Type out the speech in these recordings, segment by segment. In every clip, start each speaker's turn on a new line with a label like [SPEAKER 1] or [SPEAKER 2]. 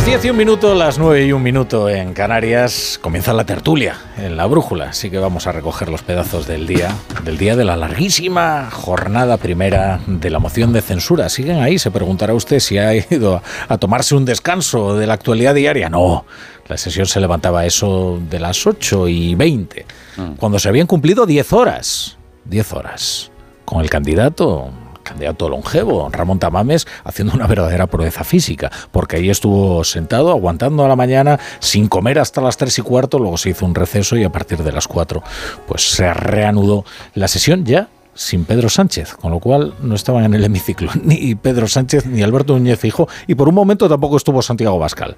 [SPEAKER 1] Las 10 y un minuto, las 9 y un minuto en Canarias, comienza la tertulia en la brújula. Así que vamos a recoger los pedazos del día, del día de la larguísima jornada primera de la moción de censura. Siguen ahí, se preguntará usted si ha ido a tomarse un descanso de la actualidad diaria. No, la sesión se levantaba eso de las 8 y 20, cuando se habían cumplido 10 horas. 10 horas. Con el candidato candidato longevo, Ramón Tamames, haciendo una verdadera proeza física, porque ahí estuvo sentado, aguantando a la mañana, sin comer hasta las tres y cuarto, luego se hizo un receso y a partir de las cuatro, pues se reanudó la sesión. Ya sin Pedro Sánchez, con lo cual no estaban en el hemiciclo ni Pedro Sánchez ni Alberto Núñez Fijo y por un momento tampoco estuvo Santiago Bascal,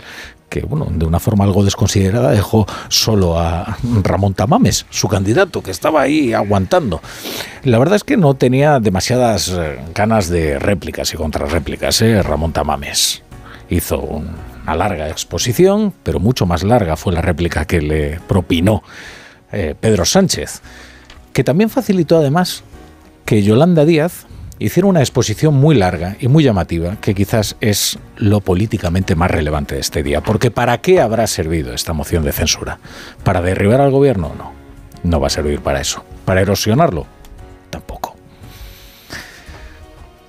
[SPEAKER 1] que bueno, de una forma algo desconsiderada dejó solo a Ramón Tamames, su candidato, que estaba ahí aguantando. La verdad es que no tenía demasiadas eh, ganas de réplicas y contrarréplicas, ¿eh? Ramón Tamames. Hizo una larga exposición, pero mucho más larga fue la réplica que le propinó eh, Pedro Sánchez, que también facilitó además que Yolanda Díaz hiciera una exposición muy larga y muy llamativa, que quizás es lo políticamente más relevante de este día. Porque ¿para qué habrá servido esta moción de censura? ¿Para derribar al gobierno? No. No va a servir para eso. ¿Para erosionarlo? Tampoco.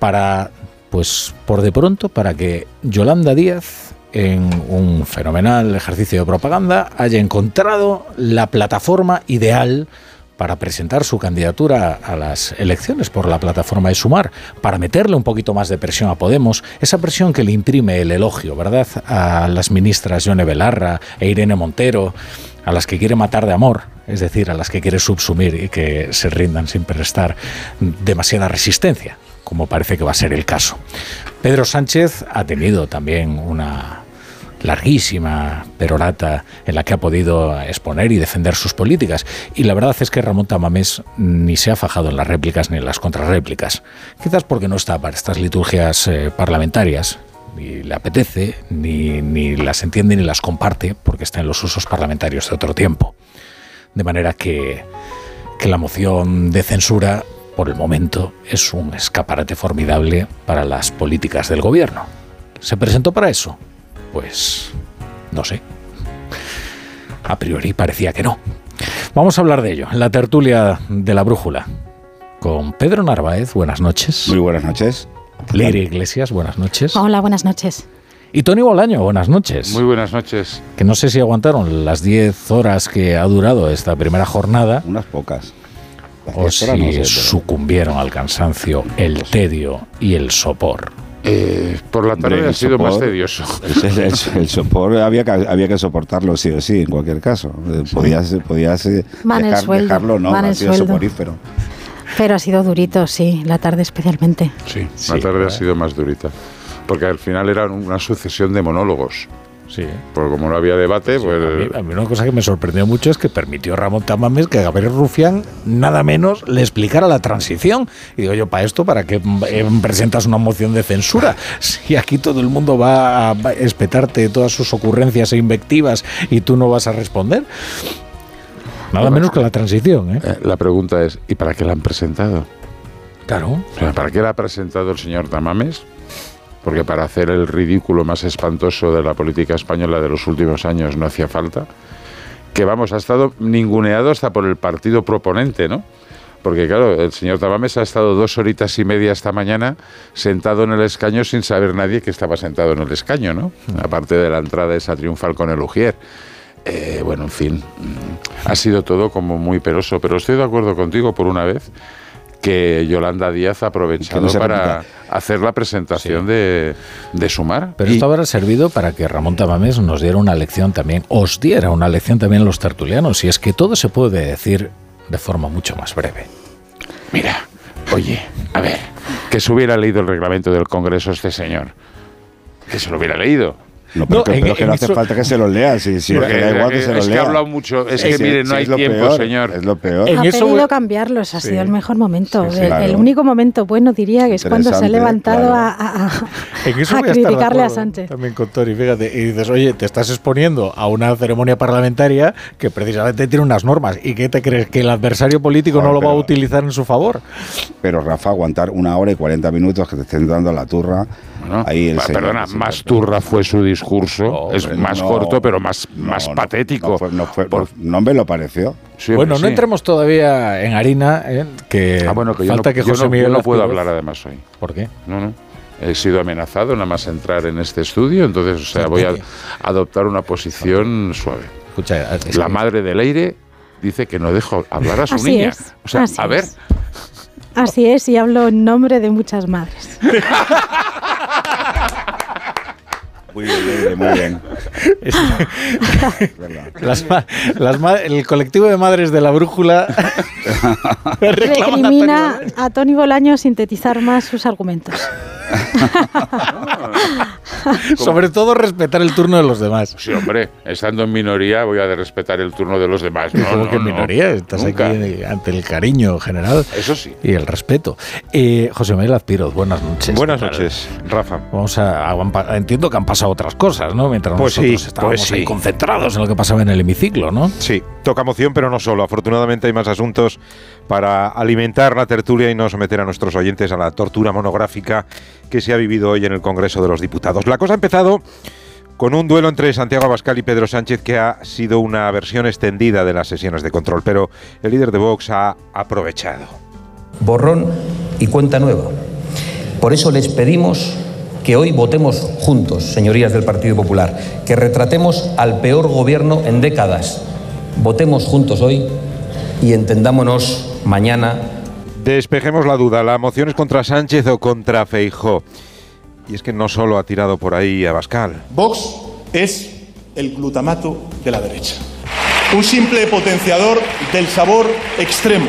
[SPEAKER 1] Para, pues, por de pronto, para que Yolanda Díaz en un fenomenal ejercicio de propaganda, haya encontrado la plataforma ideal para presentar su candidatura a las elecciones por la plataforma de Sumar, para meterle un poquito más de presión a Podemos, esa presión que le imprime el elogio, ¿verdad?, a las ministras Yone Belarra e Irene Montero, a las que quiere matar de amor, es decir, a las que quiere subsumir y que se rindan sin prestar demasiada resistencia, como parece que va a ser el caso. Pedro Sánchez ha tenido también una larguísima perorata en la que ha podido exponer y defender sus políticas. Y la verdad es que Ramón Tamames ni se ha fajado en las réplicas ni en las contrarréplicas. Quizás porque no está para estas liturgias eh, parlamentarias, ni le apetece, ni, ni las entiende ni las comparte, porque está en los usos parlamentarios de otro tiempo. De manera que, que la moción de censura, por el momento, es un escaparate formidable para las políticas del gobierno. ¿Se presentó para eso? Pues no sé. A priori parecía que no. Vamos a hablar de ello en la tertulia de la brújula. Con Pedro Narváez, buenas noches.
[SPEAKER 2] Muy buenas noches.
[SPEAKER 1] Leire Iglesias, buenas noches.
[SPEAKER 3] Hola, buenas noches.
[SPEAKER 1] Y Tony Bolaño, buenas noches.
[SPEAKER 4] Muy buenas noches.
[SPEAKER 1] Que no sé si aguantaron las 10 horas que ha durado esta primera jornada.
[SPEAKER 2] Unas pocas.
[SPEAKER 1] O si no sé, pero... sucumbieron al cansancio, el tedio y el sopor.
[SPEAKER 4] Eh, por la tarde Hombre, ha sido sopor, más tedioso.
[SPEAKER 2] El, el, el, sopor había que, había que soportarlo sí o sí, en cualquier caso. Podías, podías dejar, dejarlo, no,
[SPEAKER 3] ha
[SPEAKER 2] sido soporífero.
[SPEAKER 3] Pero ha sido durito, sí, la tarde especialmente.
[SPEAKER 4] Sí, sí la tarde ha sido más durita. Porque al final era una sucesión de monólogos.
[SPEAKER 1] Sí.
[SPEAKER 4] Porque como no había debate,
[SPEAKER 1] sí,
[SPEAKER 4] pues...
[SPEAKER 1] A mí, a mí, una cosa que me sorprendió mucho es que permitió Ramón Tamames que Gabriel Rufián nada menos le explicara la transición. Y digo yo, para esto, ¿para qué presentas una moción de censura? Si aquí todo el mundo va a espetarte todas sus ocurrencias e invectivas y tú no vas a responder. Nada menos que la transición. ¿eh?
[SPEAKER 4] La pregunta es, ¿y para qué la han presentado?
[SPEAKER 1] Claro.
[SPEAKER 4] O sea, ¿Para qué la ha presentado el señor Tamames? Porque para hacer el ridículo más espantoso de la política española de los últimos años no hacía falta. Que vamos, ha estado ninguneado hasta por el partido proponente, ¿no? Porque claro, el señor Tamames ha estado dos horitas y media esta mañana sentado en el escaño sin saber nadie que estaba sentado en el escaño, ¿no? Aparte de la entrada esa triunfal con el Ujier. Eh, bueno, en fin, ha sido todo como muy peroso, pero estoy de acuerdo contigo por una vez que Yolanda Díaz ha aprovechado no para hacer la presentación sí. de, de, Sumar.
[SPEAKER 1] Pero y... esto habrá servido para que Ramón Tamames nos diera una lección también, os diera una lección también a los tertulianos, y es que todo se puede decir de forma mucho más breve.
[SPEAKER 4] Mira, oye, a ver, que se hubiera leído el reglamento del Congreso este señor. Que se lo hubiera leído.
[SPEAKER 2] No, pero, no, que, pero que no hace eso, falta que se los lea. Si, si
[SPEAKER 4] porque,
[SPEAKER 2] da igual que se los
[SPEAKER 4] es
[SPEAKER 2] lea.
[SPEAKER 4] que ha hablado mucho. Es que, mire, no hay tiempo,
[SPEAKER 2] peor,
[SPEAKER 4] señor.
[SPEAKER 2] Es lo peor.
[SPEAKER 3] Ha pedido cambiarlos. Ha sido el mejor momento. el, claro. el, único momento bueno, diría, que es cuando se ha levantado
[SPEAKER 2] claro.
[SPEAKER 3] a, a, a criticarle a, a, Sánchez.
[SPEAKER 1] También con Tori, fíjate. Y dices, oye, te estás exponiendo a una ceremonia parlamentaria que precisamente tiene unas normas. ¿Y qué te crees? ¿Que el adversario político no lo va a utilizar en su favor?
[SPEAKER 2] Pero, Rafa, aguantar una hora y 40 minutos que te estén dando la turra
[SPEAKER 4] Ahí perdona, más turra fue su discurso, es más corto, pero más, más patético.
[SPEAKER 2] No, me lo pareció.
[SPEAKER 1] bueno, no entremos todavía en harina, ¿eh? que,
[SPEAKER 4] ah, bueno, que falta que José Miguel no puedo hablar además hoy.
[SPEAKER 1] ¿Por qué?
[SPEAKER 4] No, no he sido amenazado nada más entrar en este estudio, entonces, o sea, voy a adoptar una posición suave. Escucha, la madre del aire dice que no dejo hablar a su niña. O sea, a ver.
[SPEAKER 3] Así es, y hablo en nombre de muchas madres.
[SPEAKER 2] Muy bien, muy bien.
[SPEAKER 1] el colectivo de madres de la brújula
[SPEAKER 3] recrimina a Tony Bolaño sintetizar más sus argumentos.
[SPEAKER 1] Sobre todo respetar el turno de los demás.
[SPEAKER 4] Sí, hombre, estando en minoría voy a respetar el turno de los demás.
[SPEAKER 1] No, que en minoría? Estás aquí ante el cariño general.
[SPEAKER 4] Eso sí.
[SPEAKER 1] Y el respeto. Eh, José Manuel Azpiroz, buenas noches.
[SPEAKER 5] Buenas noches, Rafa.
[SPEAKER 1] Vamos a, entiendo que han pasado otras cosas, ¿no? Mientras pues nosotros sí, estábamos pues concentrados en lo que pasaba en el hemiciclo, ¿no?
[SPEAKER 5] Sí, toca moción, pero no solo. Afortunadamente hay más asuntos para alimentar la tertulia y no someter a nuestros oyentes a la tortura monográfica que se ha vivido hoy en el Congreso de los Diputados. La cosa ha empezado con un duelo entre Santiago Abascal y Pedro Sánchez que ha sido una versión extendida de las sesiones de control, pero el líder de Vox ha aprovechado.
[SPEAKER 6] Borrón y cuenta nueva. Por eso les pedimos que hoy votemos juntos, señorías del Partido Popular, que retratemos al peor gobierno en décadas. Votemos juntos hoy y entendámonos mañana
[SPEAKER 5] Despejemos la duda, ¿la moción es contra Sánchez o contra Feijó? Y es que no solo ha tirado por ahí a Bascal.
[SPEAKER 7] Vox es el glutamato de la derecha. Un simple potenciador del sabor extremo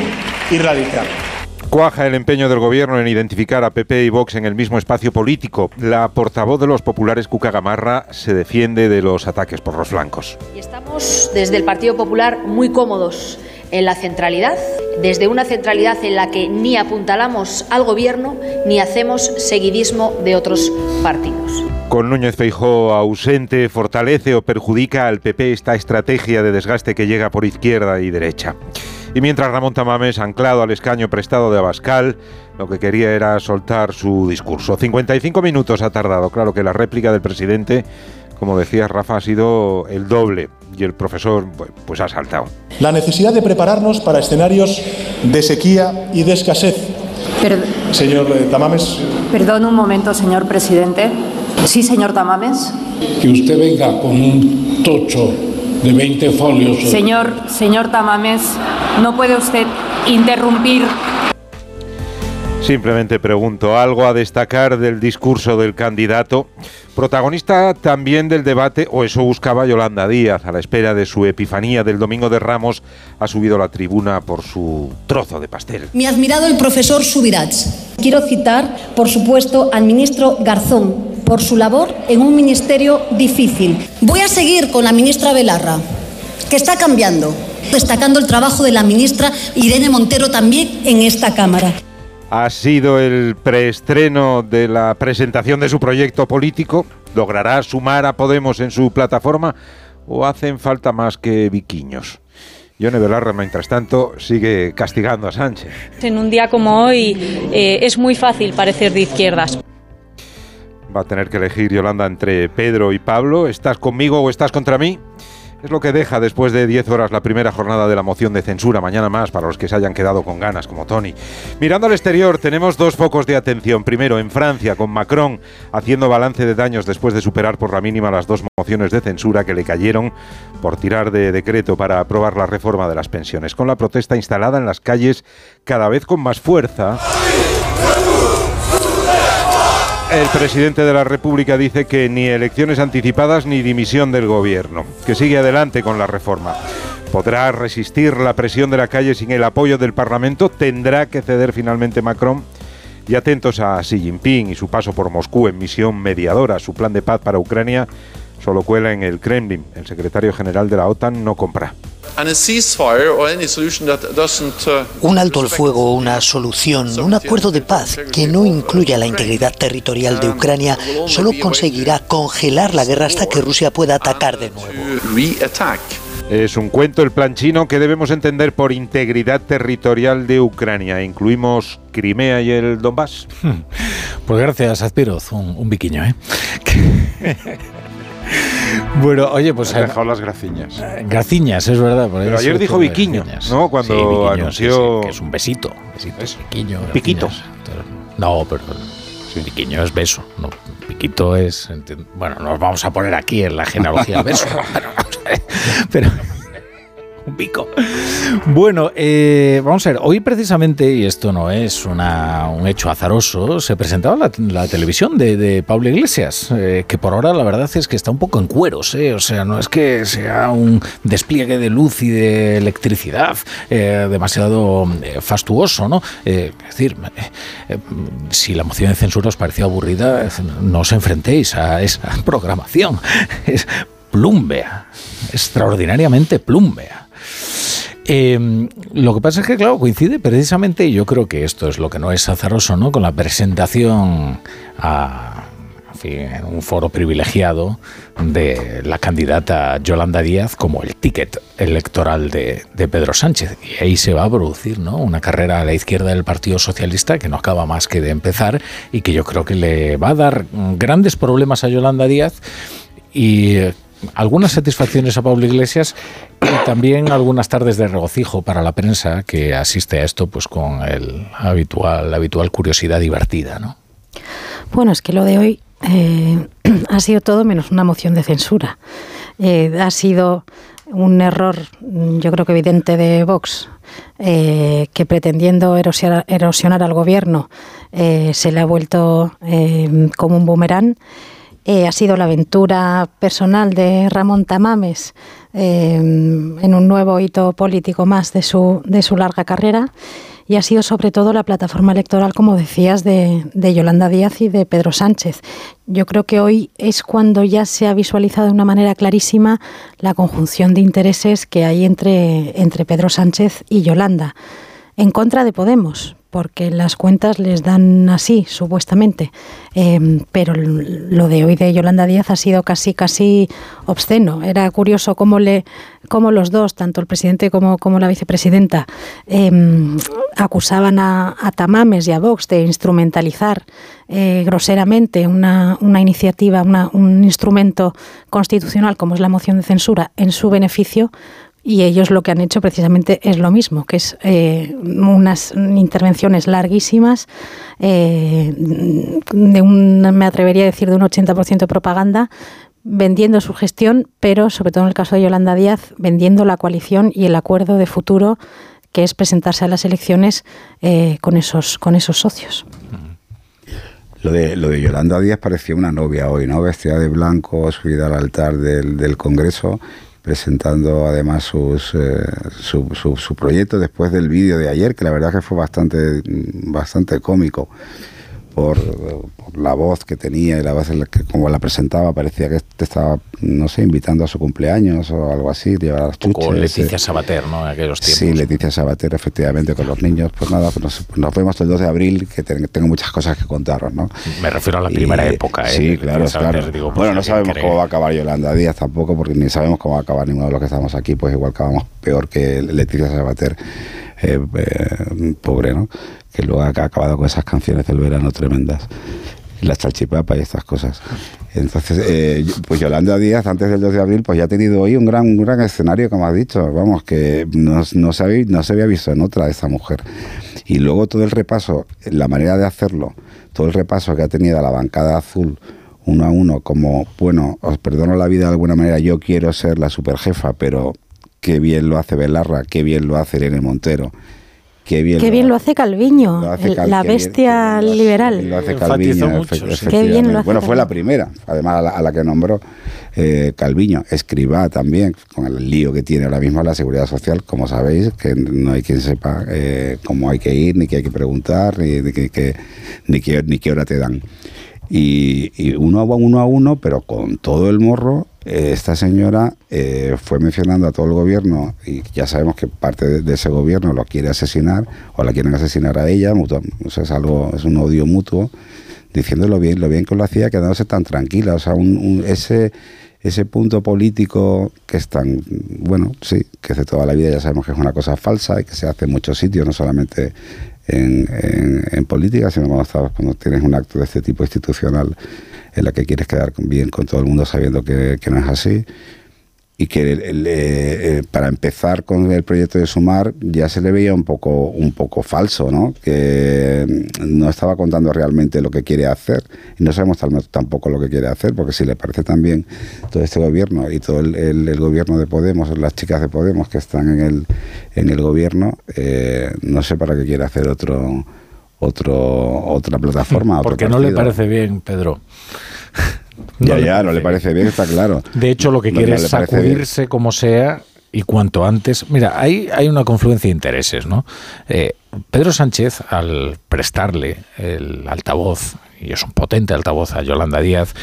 [SPEAKER 7] y radical.
[SPEAKER 5] Cuaja el empeño del gobierno en identificar a PP y Vox en el mismo espacio político. La portavoz de los populares, Cuca Gamarra, se defiende de los ataques por los flancos.
[SPEAKER 8] Y estamos desde el Partido Popular muy cómodos en la centralidad, desde una centralidad en la que ni apuntalamos al gobierno ni hacemos seguidismo de otros partidos.
[SPEAKER 5] Con Núñez Feijó ausente, fortalece o perjudica al PP esta estrategia de desgaste que llega por izquierda y derecha. Y mientras Ramón Tamames, anclado al escaño prestado de Abascal, lo que quería era soltar su discurso. 55 minutos ha tardado. Claro que la réplica del presidente, como decía Rafa, ha sido el doble y el profesor pues ha saltado.
[SPEAKER 7] La necesidad de prepararnos para escenarios de sequía y de escasez. señor eh, Tamames.
[SPEAKER 9] Perdón un momento, señor presidente. Sí, señor Tamames.
[SPEAKER 10] Que usted venga con un tocho de 20 folios.
[SPEAKER 9] Señor, señor Tamames, no puede usted interrumpir
[SPEAKER 5] Simplemente pregunto, ¿algo a destacar del discurso del candidato? Protagonista también del debate, o eso buscaba Yolanda Díaz, a la espera de su epifanía del Domingo de Ramos, ha subido a la tribuna por su trozo de pastel.
[SPEAKER 11] Mi admirado el profesor Subirats. Quiero citar, por supuesto, al ministro Garzón por su labor en un ministerio difícil. Voy a seguir con la ministra Belarra, que está cambiando, destacando el trabajo de la ministra Irene Montero también en esta Cámara
[SPEAKER 5] ha sido el preestreno de la presentación de su proyecto político. ¿Logrará sumar a Podemos en su plataforma o hacen falta más que viquiños? Yone Belarra, mientras tanto, sigue castigando a Sánchez.
[SPEAKER 12] En un día como hoy eh, es muy fácil parecer de izquierdas.
[SPEAKER 5] Va a tener que elegir Yolanda entre Pedro y Pablo. ¿Estás conmigo o estás contra mí? Es lo que deja después de 10 horas la primera jornada de la moción de censura. Mañana más para los que se hayan quedado con ganas, como Tony. Mirando al exterior, tenemos dos focos de atención. Primero, en Francia, con Macron haciendo balance de daños después de superar por la mínima las dos mociones de censura que le cayeron por tirar de decreto para aprobar la reforma de las pensiones. Con la protesta instalada en las calles cada vez con más fuerza. El presidente de la República dice que ni elecciones anticipadas ni dimisión del gobierno, que sigue adelante con la reforma. ¿Podrá resistir la presión de la calle sin el apoyo del Parlamento? ¿Tendrá que ceder finalmente Macron? Y atentos a Xi Jinping y su paso por Moscú en misión mediadora, su plan de paz para Ucrania solo cuela en el Kremlin. El secretario general de la OTAN no compra.
[SPEAKER 13] Uh, un alto al fuego, una solución, un acuerdo de paz que no incluya la integridad territorial de Ucrania solo conseguirá congelar la guerra hasta que Rusia pueda atacar de nuevo.
[SPEAKER 5] Es un cuento el plan chino que debemos entender por integridad territorial de Ucrania. Incluimos Crimea y el Donbass.
[SPEAKER 1] Pues gracias, Azpiroz, un, un biquiño, ¿eh? Bueno, oye, pues.
[SPEAKER 4] Ha dejado las graciñas.
[SPEAKER 1] Eh, graciñas, es verdad.
[SPEAKER 5] Pero ayer dijo biquiño, ¿no? Cuando anunció.
[SPEAKER 1] que es un besito. besito
[SPEAKER 5] ¿Es?
[SPEAKER 1] Biquiño.
[SPEAKER 5] Piquito.
[SPEAKER 1] No, pero. Biquiño es beso. No, piquito es. Bueno, nos vamos a poner aquí en la genealogía beso. pero pico. Bueno, eh, vamos a ver, hoy precisamente, y esto no es una, un hecho azaroso, se presentaba la, la televisión de, Pablo Iglesias, eh, que por ahora la verdad es que está un poco en cueros, eh, o sea, no es que sea un despliegue de luz y de electricidad eh, demasiado eh, fastuoso, ¿no? es decir, si la moción de censura os parecía aburrida, no os enfrentéis a esa programación. Es plumbea, extraordinariamente plumbea. Eh, lo que pasa es que, claro, coincide precisamente, y yo creo que esto es lo que no es azaroso, ¿no? Con la presentación a, en un foro privilegiado de la candidata Yolanda Díaz como el ticket electoral de, de, Pedro Sánchez. Y ahí se va a producir ¿no? una carrera a la izquierda del Partido Socialista que no acaba más que de empezar y que yo creo que le va a dar grandes problemas a Yolanda Díaz y algunas satisfacciones a Pablo Iglesias y también algunas tardes de regocijo para la prensa que asiste a esto pues con el habitual, la habitual curiosidad divertida, ¿no?
[SPEAKER 3] Bueno, es que lo de hoy eh, ha sido todo menos una moción de censura. Eh, ha sido un error, yo creo que evidente, de Vox, eh, que pretendiendo erosionar, erosionar al gobierno se le ha vuelto como un boomerang. Ha sido la aventura personal de Ramón Tamames en un nuevo hito político más de su, de su larga carrera y ha sido sobre todo la plataforma electoral, como decías, de, de, Yolanda Díaz y de Pedro Sánchez. Yo creo que hoy es cuando ya se ha visualizado de una manera clarísima la conjunción de intereses que hay entre, entre Pedro Sánchez y Yolanda, en contra de Podemos, porque las cuentas les dan así, supuestamente. Eh, pero lo de hoy de Yolanda Díaz ha sido casi, casi obsceno. Era curioso cómo, le, cómo los dos, tanto el presidente como, como la vicepresidenta, eh, acusaban a, a, Tamames y a Vox de instrumentalizar eh, groseramente una, una iniciativa, una, un instrumento constitucional como es la moción de censura en su beneficio y ellos lo que han hecho precisamente es lo mismo, que es eh, unas intervenciones larguísimas, eh, de un, me atrevería a decir, de un 80% de propaganda, vendiendo su gestión, pero sobre todo en el caso de Yolanda Díaz, vendiendo la coalición y el acuerdo de futuro que es presentarse a las elecciones eh, con, esos, con esos socios.
[SPEAKER 2] Lo de, lo de Yolanda Díaz parecía una novia hoy, ¿no? Vestida de blanco, subida al altar del, del Congreso presentando además sus, eh, su, proyecto después del vídeo de ayer, que la verdad que fue bastante, bastante cómico. Por, por, la voz que tenía y la voz en la que como la presentaba parecía que te estaba no sé invitando a su cumpleaños o algo así llevar las
[SPEAKER 1] chuches, Leticia Sabater no en aquellos tiempos.
[SPEAKER 2] Sí Leticia Sabater efectivamente con los niños. Pues nada pues nos, nos, vemos el 2 de abril que tengo muchas cosas que contaros no
[SPEAKER 1] me refiero a la primera
[SPEAKER 2] y,
[SPEAKER 1] época ¿eh?
[SPEAKER 2] sí claro claro. digo, pues, bueno no sabemos cree. cómo va a acabar Yolanda Díaz tampoco porque ni sabemos cómo va a acabar ninguno de los que estamos aquí pues igual acabamos peor que Leticia Sabater eh, eh, pobre no que luego ha acabado con esas canciones del verano tremendas la salchipapa y estas cosas. Entonces, eh, pues Yolanda Díaz, antes del 2 de abril, pues ya ha tenido hoy un gran, un gran escenario, como has dicho, vamos, que no, no, se había, no se había visto en otra de esta mujer. Y luego todo el repaso, la manera de hacerlo, todo el repaso que ha tenido a la bancada azul uno a uno, como, bueno, os perdono la vida de alguna manera, yo quiero ser la superjefa, pero qué bien lo hace Belarra, qué bien lo hace Irene Montero, Qué bien,
[SPEAKER 3] qué bien lo, hace Calviño, lo hace Cal, la bestia bien, liberal.
[SPEAKER 2] Lo hace Calviño,
[SPEAKER 3] mucho, Qué bien lo hace
[SPEAKER 2] bueno, fue la primera, además a la, a la que nombró eh, Calviño. Escriba también, con el lío que tiene ahora mismo la seguridad social, como sabéis, que no hay quien sepa eh, cómo hay que ir, ni qué hay que preguntar, ni, ni, que, que, ni, qué, ni qué hora te dan. Y, y, uno a uno a uno, pero con todo el morro, esta señora eh, fue mencionando a todo el gobierno y ya sabemos que parte de, ese gobierno lo quiere asesinar o la quieren asesinar a ella, mutuo, o sea, es algo, es un odio mutuo, diciendo lo bien, lo bien que lo hacía, quedándose tan tranquila, o sea, un, un, ese ese punto político que es tan, bueno, sí, que de toda la vida ya sabemos que es una cosa falsa y que se hace en muchos sitios, no solamente en, política, sino cuando, estás, cuando tienes un acto de este tipo institucional en la que quieres quedar bien con todo el mundo sabiendo que, no es así y que eh, para empezar con el proyecto de Sumar ya se le veía un poco un poco falso, ¿no? Que no estaba contando realmente lo que quiere hacer y no sabemos tampoco lo que quiere hacer, porque si le parece también todo este gobierno y todo el, gobierno de Podemos, las chicas de Podemos que están en el en el gobierno, eh, no sé para qué quiere hacer otro otro otra plataforma.
[SPEAKER 1] Porque no le parece bien, Pedro.
[SPEAKER 2] ya, ya, no le parece bien, está claro.
[SPEAKER 1] De hecho, lo que quiere es sacudirse como sea y cuanto antes. Mira, ahí hay una confluencia de intereses, ¿no? Eh, Pedro Sánchez, al prestarle el altavoz y es un potente altavoz a Yolanda Díaz,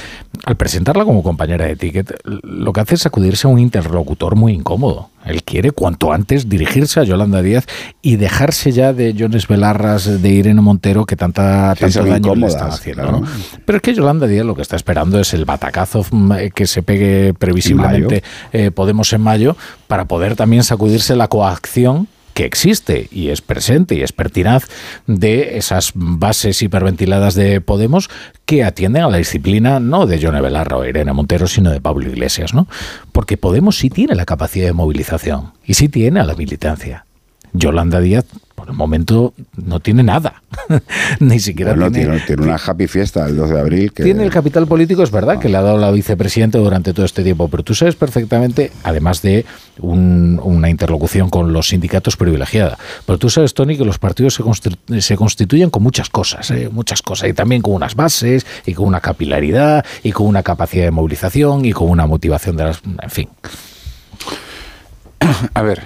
[SPEAKER 1] al presentarla como compañera de ticket, lo que hace es sacudirse a un interlocutor muy incómodo. Él quiere cuanto antes dirigirse a Yolanda Díaz y dejarse ya de Jones Belarras, de Irene Montero, que tanta, tanto daño le están haciendo. Pero es que Yolanda Díaz lo que está esperando es el batacazo mm, que se pegue previsiblemente eh, Podemos en mayo para poder también sacudirse la coacción que existe y es presente y es pertinaz de esas bases hiperventiladas de Podemos que atienden a la disciplina no de Johnny Belarra o Irene Montero, sino de Pablo Iglesias, ¿no? Porque Podemos sí tiene la capacidad de movilización y sí tiene a la militancia. Yolanda Díaz por el momento no tiene nada. Ni siquiera
[SPEAKER 2] tiene, tiene, una happy fiesta el 2 de abril.
[SPEAKER 1] Que... Tiene el capital político, es verdad, que le ha dado la vicepresidenta durante todo este tiempo, pero tú sabes perfectamente, además de una interlocución con los sindicatos privilegiada, pero tú sabes, Tony, que los partidos se, se constituyen con muchas cosas, ¿eh? muchas cosas, y también con unas bases, y con una capilaridad, y con una capacidad de movilización, y con una motivación de las... En fin.
[SPEAKER 4] A ver,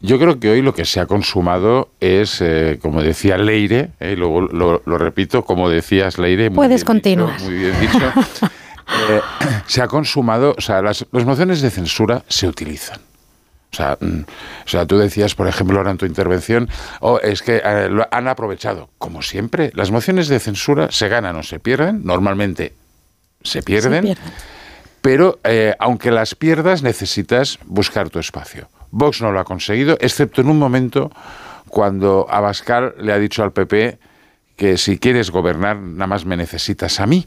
[SPEAKER 4] yo creo que hoy lo que se ha consumado es, eh, como decía Leire, eh, luego lo, repito, como decías Leire.
[SPEAKER 3] Puedes continuar.
[SPEAKER 4] muy bien dicho. Eh, se ha consumado, o sea, las, mociones de censura se utilizan. O sea, mm, o sea, tú decías, por ejemplo, ahora en tu intervención, oh, es que lo han aprovechado. Como siempre, las mociones de censura se ganan o se pierden, normalmente se pierden, pero aunque las pierdas necesitas buscar tu espacio. Vox no lo ha conseguido, excepto en un momento cuando Abascal le ha dicho al PP que si quieres gobernar, nada más me necesitas a mí.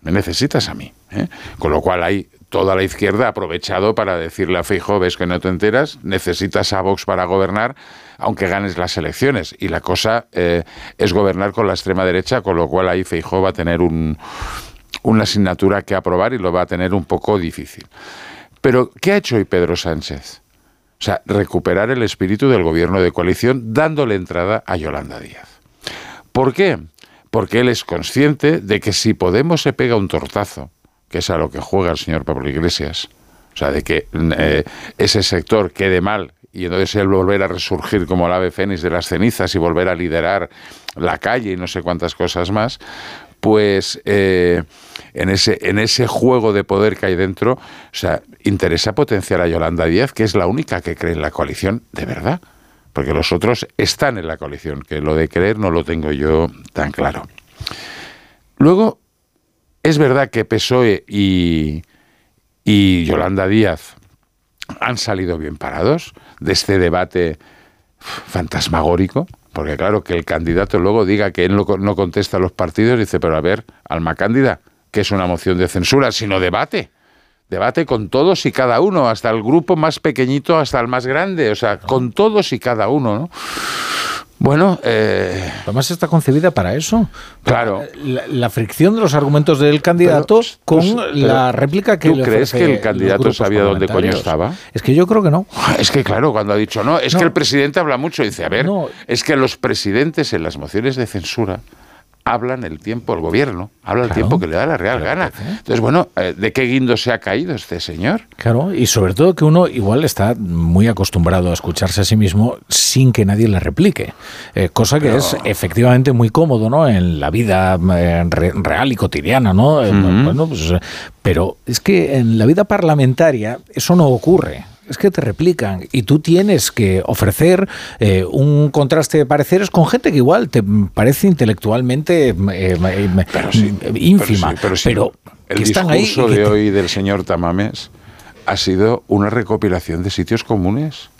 [SPEAKER 4] Me necesitas a mí. ¿eh? Con lo cual hay toda la izquierda ha aprovechado para decirle a Feijóo, ves que no te enteras, necesitas a Vox para gobernar, aunque ganes las elecciones. Y la cosa eh, es gobernar con la extrema derecha, con lo cual ahí Feijóo va a tener un, una asignatura que aprobar y lo va a tener un poco difícil. Pero, ¿qué ha hecho hoy Pedro Sánchez? O sea, recuperar el espíritu del gobierno de coalición dándole entrada a Yolanda Díaz. ¿Por qué? Porque él es consciente de que si Podemos se pega un tortazo, que es a lo que juega el señor Pablo Iglesias, o sea, de que eh, ese sector quede mal y entonces él volver a resurgir como el ave fénix de las cenizas y volver a liderar la calle y no sé cuántas cosas más, pues eh, en, ese, en ese juego de poder que hay dentro, o sea, interesa potenciar a Yolanda Díaz, que es la única que cree en la coalición de verdad, porque los otros están en la coalición, que lo de creer no lo tengo yo tan claro. Luego, es verdad que PSOE y, y Yolanda Díaz han salido bien parados de este debate fantasmagórico, porque claro, que el candidato luego diga que él no, contesta a los partidos, dice, pero a ver, Alma Cándida, que es una moción de censura, sino debate. Debate con todos y cada uno, hasta el grupo más pequeñito hasta el más grande, o sea, con todos y cada uno, ¿no? Bueno, eh,
[SPEAKER 1] además está concebida para eso.
[SPEAKER 4] Claro.
[SPEAKER 1] La, fricción de los argumentos del candidato con pues, la réplica que
[SPEAKER 4] ¿Tú crees que el candidato sabía dónde coño estaba?
[SPEAKER 1] Es que yo creo que no.
[SPEAKER 4] Es que claro, cuando ha dicho no, es que el presidente habla mucho, dice, a ver, es que los presidentes en las mociones de censura hablan el tiempo, el gobierno, habla el tiempo que le da la real gana. Entonces, bueno, eh, ¿de qué guindo se ha caído este señor?
[SPEAKER 1] Claro, y sobre todo que uno igual está muy acostumbrado a escucharse a sí mismo sin que nadie le replique, eh, cosa que es efectivamente muy cómodo, ¿no? En la vida eh, real y cotidiana, ¿no? Bueno, pues, pero es que en la vida parlamentaria eso no ocurre es que te replican y tú tienes que ofrecer eh, un contraste de pareceres con gente que igual te parece intelectualmente eh, ínfima, pero,
[SPEAKER 4] el discurso de hoy del señor Tamames ha sido una recopilación de sitios comunes.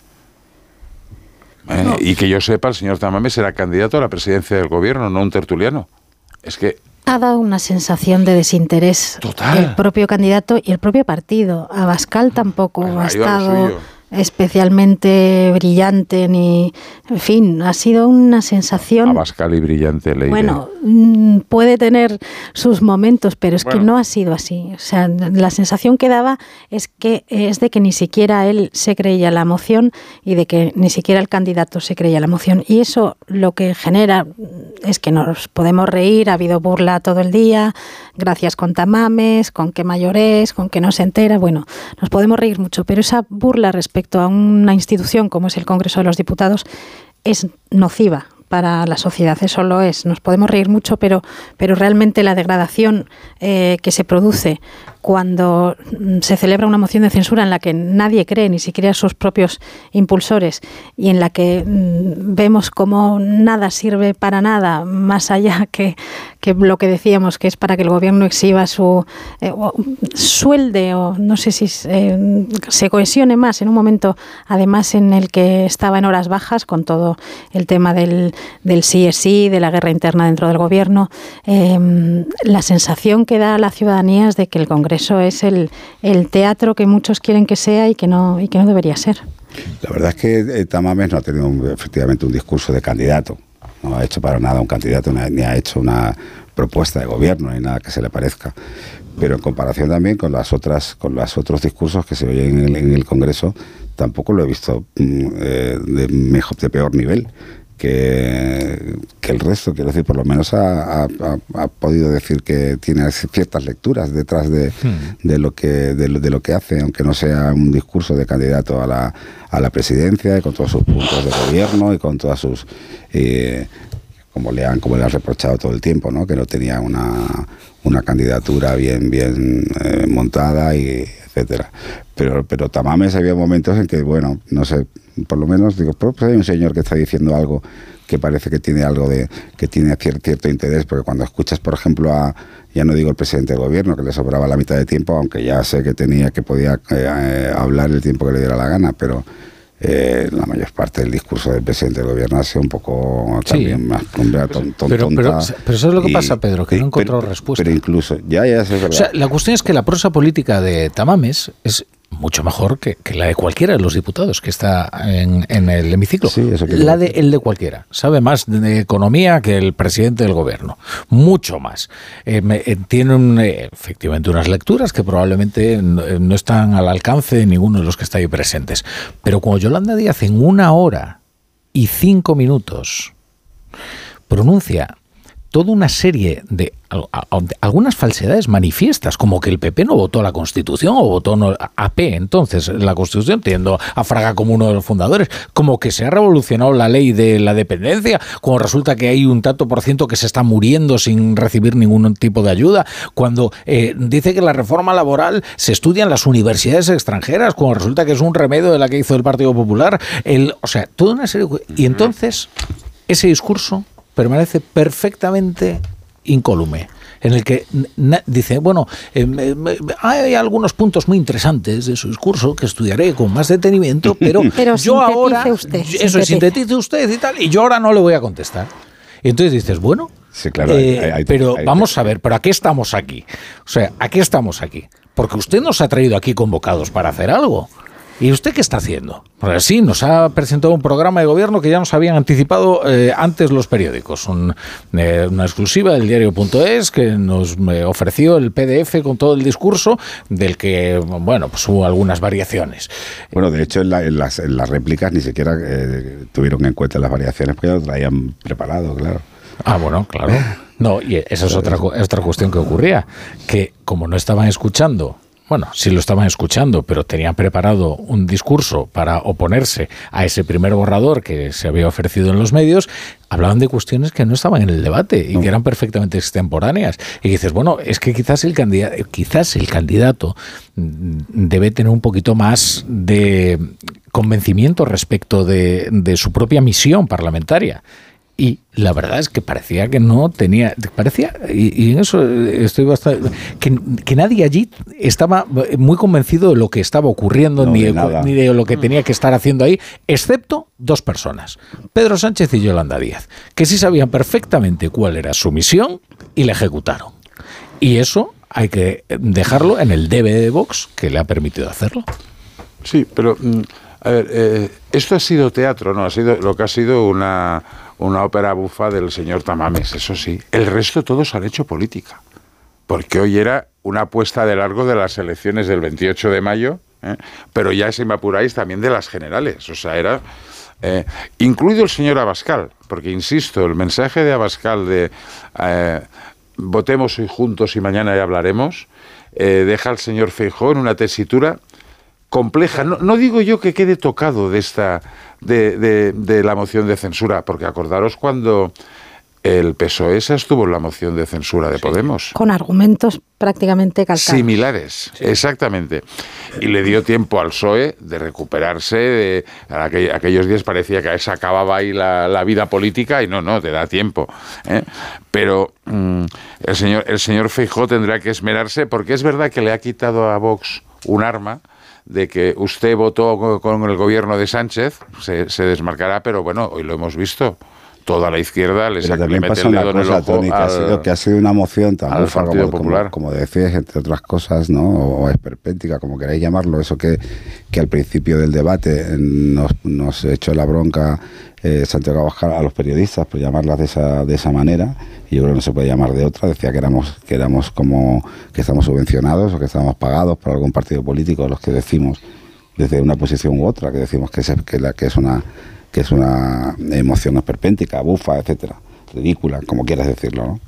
[SPEAKER 4] Eh, y que yo sepa, el señor Tamames será candidato a la presidencia del gobierno, no un tertuliano. Es que
[SPEAKER 3] ha dado una sensación de desinterés
[SPEAKER 4] Total.
[SPEAKER 3] el propio candidato y el propio partido. Abascal tampoco ha estado especialmente brillante ni en fin ha sido una sensación
[SPEAKER 4] Abascal y brillante ley
[SPEAKER 3] bueno mm, puede tener sus momentos pero es que no ha sido así. O sea la sensación que daba es que es de que ni siquiera él se creía la moción y de que ni siquiera el candidato se creía la moción y eso lo que genera es que nos podemos reír ha habido burla todo el día gracias con tamames con que mayores con que no se entera bueno nos podemos reír mucho pero esa burla respecto a una institución como es el Congreso de los Diputados es nociva para la sociedad, eso lo es. Nos podemos reír mucho, pero, pero realmente la degradación eh, que se produce cuando mm, se celebra una moción de censura en la que nadie cree, ni siquiera sus propios impulsores, y en la que mm, vemos como nada sirve para nada, más allá que, lo que decíamos, que es para que el gobierno exhiba su eh, suelde o no sé si eh, se cohesione más en un momento, además en el que estaba en horas bajas con todo el tema del, del sí es sí, de la guerra interna dentro del gobierno, em, la sensación que da a la ciudadanía es de que el Congreso eso es el, teatro que muchos quieren que sea y que no, y que no debería ser.
[SPEAKER 2] La verdad es que eh, Tamames no ha tenido efectivamente un discurso de candidato. No ha hecho para nada un candidato, ni ha hecho una propuesta de gobierno, ni nada que se le parezca. Pero en comparación también con las otras, con los otros discursos que se oyen en el, Congreso, tampoco lo he visto mm, eh, de mejor, de peor nivel que, el resto, quiero decir, por lo menos ha, podido decir que tiene ciertas lecturas detrás de, hmm. de lo que de, lo que hace, aunque no sea un discurso de candidato a la, a la presidencia, y con todos sus puntos de gobierno y con todas sus eh, como le han como le han reprochado todo el tiempo, ¿no? que no tenía una, una candidatura bien bien eh, montada y etcétera. Pero pero Tamames había momentos en que bueno, no sé, por lo menos digo, pues hay un señor que está diciendo algo que parece que tiene algo de que tiene cierto, interés, porque cuando escuchas, por ejemplo, a ya no digo el presidente del gobierno que le sobraba la mitad de tiempo, aunque ya sé que tenía que podía eh, hablar el tiempo que le diera la gana, pero eh, la mayor parte del discurso del presidente del gobierno ha sido un poco también más
[SPEAKER 1] tonta. Pero, pero, pero, eso es lo que pasa, Pedro, que no encontró respuesta.
[SPEAKER 2] Pero incluso, ya, ya es verdad.
[SPEAKER 1] O sea, la cuestión es que la prosa política de Tamames es mucho mejor que, la de cualquiera de los diputados que está en, el hemiciclo. la de el de cualquiera. Sabe más de economía que el presidente del gobierno. Mucho más. Eh, eh, tiene eh, efectivamente unas lecturas que probablemente no, están al alcance de ninguno de los que está ahí presentes. Pero cuando Yolanda Díaz en una hora y cinco minutos pronuncia toda una serie de algunas falsedades manifiestas, como que el PP no votó la Constitución o votó no, AP, entonces la Constitución, teniendo a Fraga como uno de los fundadores, como que se ha revolucionado la ley de la dependencia, como resulta que hay un tanto por ciento que se está muriendo sin recibir ningún tipo de ayuda, cuando eh, dice que la reforma laboral se estudia en las universidades extranjeras, cuando resulta que es un remedio de la que hizo el Partido Popular, el, o sea, toda una serie... Y entonces, ese discurso permanece perfectamente incólume en el que dice, bueno, eh, hay algunos puntos muy interesantes de su discurso que estudiaré con más detenimiento, pero, yo ahora,
[SPEAKER 3] usted,
[SPEAKER 1] eso sintetice usted y tal, y yo ahora no le voy a contestar. Y entonces dices, bueno,
[SPEAKER 2] sí, claro,
[SPEAKER 1] eh, pero vamos a ver, pero ¿a qué estamos aquí? O sea, ¿a qué estamos aquí? Porque usted nos ha traído aquí convocados para hacer algo. ¿Y usted qué está haciendo? Pues sí, nos ha presentado un programa de gobierno que ya nos habían anticipado eh, antes los periódicos. Eh, una exclusiva del diario.es que nos ofreció el PDF con todo el discurso, del que, bueno, pues hubo algunas variaciones.
[SPEAKER 2] Bueno, de hecho, en, las, réplicas ni siquiera eh, tuvieron en cuenta las variaciones, porque ya lo traían preparado, claro.
[SPEAKER 1] Ah, bueno, claro. No, y esa es otra, otra cuestión que ocurría, que como no estaban escuchando bueno, sí lo estaban escuchando, pero tenían preparado un discurso para oponerse a ese primer borrador que se había ofrecido en los medios, hablaban de cuestiones que no estaban en el debate y que eran perfectamente extemporáneas. Y dices, bueno, es que quizás el candidato, quizás el candidato debe tener un poquito más de convencimiento respecto de, de su propia misión parlamentaria y la verdad es que parecía que no tenía, parecía, y, en eso estoy bastante, que, nadie allí estaba muy convencido de lo que estaba ocurriendo, ni, de, ni, de, lo que tenía que estar haciendo ahí, excepto dos personas, Pedro Sánchez y Yolanda Díaz, que sí sabían perfectamente cuál era su misión y la ejecutaron. Y eso hay que dejarlo en el debe de Vox que le ha permitido hacerlo.
[SPEAKER 4] Sí, pero... Mm, a ver, eh, esto ha sido teatro, ¿no? Ha sido lo que ha sido una, una ópera bufa del señor Tamames, eso sí. El resto todos han hecho política. Porque hoy era una apuesta de largo de las elecciones del 28 de mayo, ¿eh? pero ya si me apuráis también de las generales. O sea, era. Eh, incluido el señor Abascal, porque insisto, el mensaje de Abascal de votemos hoy juntos y mañana ya hablaremos, deja al señor Feijó en una tesitura compleja. No, digo yo que quede tocado de esta de, de, la moción de censura, porque acordaros cuando el PSOE se estuvo en la moción de censura de Podemos.
[SPEAKER 3] Con argumentos prácticamente calcados.
[SPEAKER 4] Similares, exactamente. Y le dio tiempo al PSOE de recuperarse. De, aquellos días parecía que se acababa ahí la, vida política y no, no, te da tiempo. ¿eh? Pero mm, el, señor, el señor Feijó tendrá que esmerarse porque es verdad que le ha quitado a Vox un arma de que usted votó con el gobierno de Sánchez, se, desmarcará, pero bueno, hoy lo hemos visto toda la izquierda les
[SPEAKER 2] Pero también pasa una cosa, Tony, que, ha sido, que ha sido una moción tan como, Popular. Como, decías, entre otras cosas, ¿no? o esperpéntica, como queráis llamarlo, eso que, que al principio del debate nos, nos echó la bronca eh, Santiago Abascal a los periodistas, por llamarlas de esa, de esa manera, y yo creo que no se puede llamar de otra, decía que éramos, que éramos como que estamos subvencionados o que estamos pagados por algún partido político, los que decimos desde una posición u otra, que decimos que es, que es una que es una emoción esperpéntica, bufa, etcétera ridícula, como quieras decirlo. ¿no?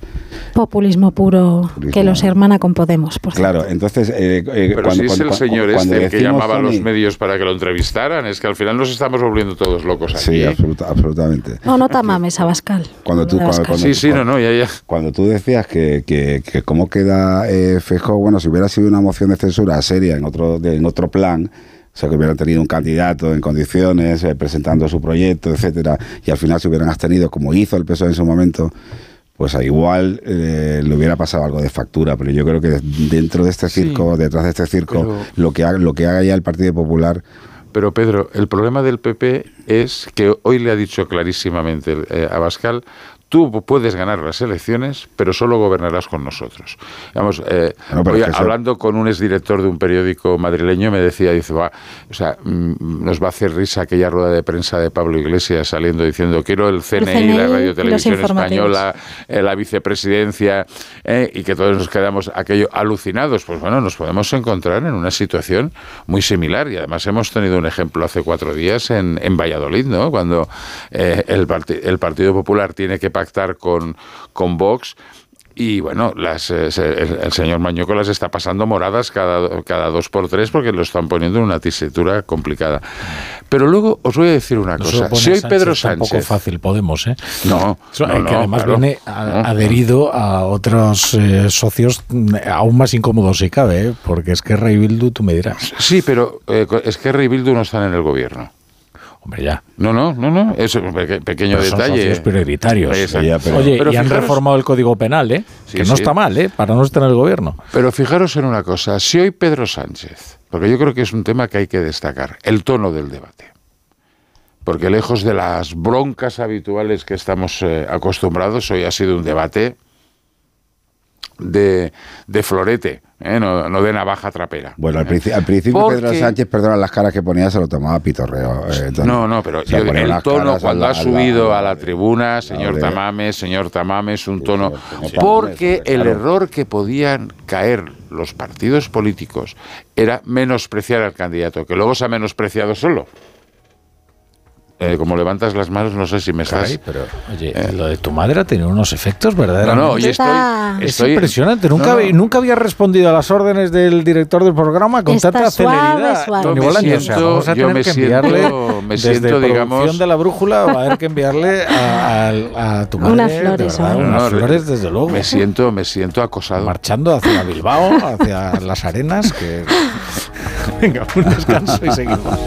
[SPEAKER 3] Populismo puro que los hermana con Podemos, por
[SPEAKER 2] Claro, entonces...
[SPEAKER 4] Eh, eh, Pero si es el señor este que llamaba a los medios para que lo entrevistaran, es que al final nos estamos volviendo todos locos aquí.
[SPEAKER 2] Sí, absolutamente.
[SPEAKER 3] No, no te amames, Abascal.
[SPEAKER 2] Cuando tú, cuando,
[SPEAKER 4] sí, sí, no, no, ya, ya.
[SPEAKER 2] Cuando tú decías que, que, que cómo queda eh, Fejo, bueno, si hubiera sido una moción de censura seria en otro, en otro plan o sea, que hubieran tenido un candidato en condiciones, eh, presentando su proyecto, etcétera, y al final se hubieran abstenido, como hizo el PSOE en su momento, pues a igual eh, le hubiera pasado algo de factura. Pero yo creo que dentro de este circo, detrás de este circo, lo, que haga, lo que haga ya el Partido Popular
[SPEAKER 4] pero Pedro, el problema del PP es que hoy le ha dicho clarísimamente eh, a Bascal, tú puedes ganar las elecciones, pero solo gobernarás con nosotros. Vamos, eh, hablando con un exdirector de un periódico madrileño, me decía, dice, va, o sea, mm, nos va a hacer risa aquella rueda de prensa de Pablo Iglesias saliendo diciendo, quiero el CNI, la Radio Televisión Española, eh, la vicepresidencia, eh, y que todos nos quedamos aquello alucinados. Pues bueno, nos podemos encontrar en una situación muy similar, y además hemos tenido un ejemplo hace cuatro días en, en Valladolid, ¿no? Cuando el, el Partido Popular tiene que pactar con, con Vox y bueno, las, eh, el, señor Mañueco las está pasando moradas cada, cada dos por tres porque lo están poniendo en una tesitura complicada. Pero luego os voy a decir una cosa. Si hoy Pedro Sánchez.
[SPEAKER 1] poco fácil Podemos, ¿eh?
[SPEAKER 4] No.
[SPEAKER 1] que además viene adherido a otros eh, socios aún más incómodos si cabe, ¿eh? porque es que Rey Bildu, tú me dirás.
[SPEAKER 4] Sí, pero es que Rey Bildu no están en el gobierno.
[SPEAKER 1] Hombre, ya.
[SPEAKER 4] No, no, no, no. Es un pequeño detalle.
[SPEAKER 1] Son prioritarios. Oye, y han reformado el Código Penal, ¿eh? que no está mal, ¿eh? Para no estar en el gobierno.
[SPEAKER 4] Pero fijaros en una cosa. Si hoy Pedro Sánchez, porque yo creo que es un tema que hay que destacar, el tono del debate. Porque lejos de las broncas habituales que estamos eh, acostumbrados, hoy ha sido un debate de, de florete ¿eh? no, de navaja trapera.
[SPEAKER 2] Bueno, al, principio Pedro Sánchez, perdona, las caras que ponía se lo tomaba pitorreo.
[SPEAKER 4] Eh, no, no, pero el tono cuando ha subido a la, tribuna, señor Tamames, señor Tamames, un tono... porque el error que podían caer los partidos políticos era menospreciar al candidato, que luego se ha menospreciado solo. Eh, como levantas las manos, no sé si me estás.
[SPEAKER 1] pero, oye, eh, lo de tu madre ha tenido unos efectos verdaderamente.
[SPEAKER 4] No, no, oye, estoy,
[SPEAKER 1] es impresionante. Nunca, nunca había respondido a las órdenes del director del programa con tanta celeridad.
[SPEAKER 4] Yo me siento, yo me siento, me siento,
[SPEAKER 1] desde
[SPEAKER 4] digamos.
[SPEAKER 1] de la brújula, va a haber que enviarle a, tu madre.
[SPEAKER 3] Unas flores,
[SPEAKER 1] unas flores, desde luego.
[SPEAKER 4] Me siento, me siento acosado.
[SPEAKER 1] Marchando hacia Bilbao, hacia las arenas. Que... Venga, un descanso y seguimos.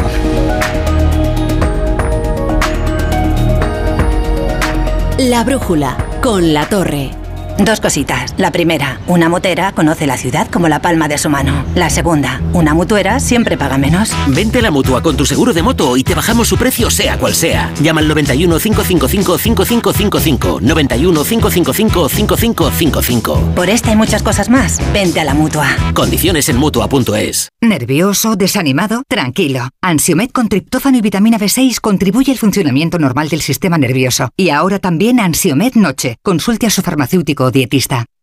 [SPEAKER 14] La brújula con la torre.
[SPEAKER 15] Dos cositas. La primera, una motera conoce la ciudad como la palma de su mano. La segunda, una mutuera siempre paga menos.
[SPEAKER 16] Vente a la mutua con tu seguro de moto y te bajamos su precio sea cual sea. Llama al 91 555 5555. 91 555 5555.
[SPEAKER 15] Por esta y muchas cosas más, vente a la mutua.
[SPEAKER 16] Condiciones en mutua.es.
[SPEAKER 17] ¿Nervioso? ¿Desanimado? Tranquilo. Ansiomed con triptófano y vitamina B6 contribuye al funcionamiento normal del sistema nervioso. Y ahora también Ansiomed Noche. Consulte a su farmacéutico dietista.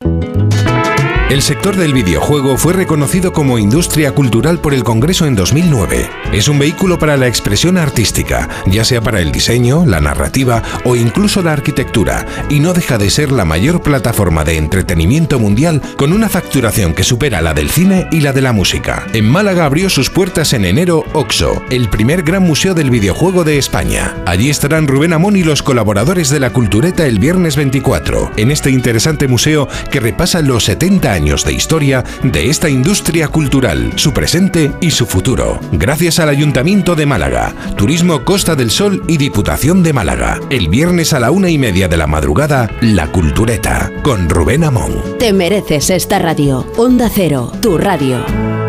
[SPEAKER 18] thank you El sector del videojuego fue reconocido como industria cultural por el Congreso en 2009. Es un vehículo para la expresión artística, ya sea para el diseño, la narrativa o incluso la arquitectura, y no deja de ser la mayor plataforma de entretenimiento mundial con una facturación que supera la del cine y la de la música. En Málaga abrió sus puertas en enero OXO, el primer gran museo del videojuego de España. Allí estarán Rubén Amón y los colaboradores de la Cultureta el viernes 24, en este interesante museo que repasa los 70 años de historia de esta industria cultural, su presente y su futuro. Gracias al Ayuntamiento de Málaga, Turismo Costa del Sol y Diputación de Málaga. El viernes a la una y media de la madrugada, La Cultureta, con Rubén Amón.
[SPEAKER 14] Te mereces esta radio. Onda Cero, tu radio.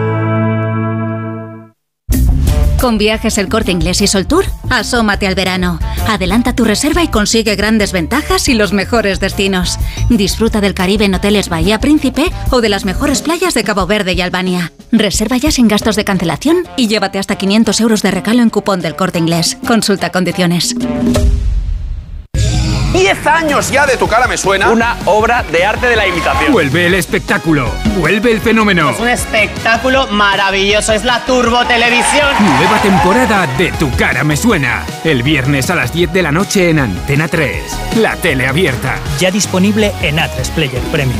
[SPEAKER 19] Con viajes el corte inglés y Soltour, asómate al verano. Adelanta tu reserva y consigue grandes ventajas y los mejores destinos. Disfruta del Caribe en hoteles Bahía Príncipe o de las mejores playas de Cabo Verde y Albania. Reserva ya sin gastos de cancelación y llévate hasta 500 euros de regalo en cupón del corte inglés. Consulta condiciones.
[SPEAKER 7] 10 años ya de tu cara me suena.
[SPEAKER 20] Una obra de arte de la imitación.
[SPEAKER 21] Vuelve el espectáculo. Vuelve el fenómeno.
[SPEAKER 20] Es un espectáculo maravilloso. Es la Turbo Televisión.
[SPEAKER 21] Nueva temporada de Tu cara me suena. El viernes a las 10 de la noche en Antena 3. La tele abierta.
[SPEAKER 22] Ya disponible en A3 Player Premium.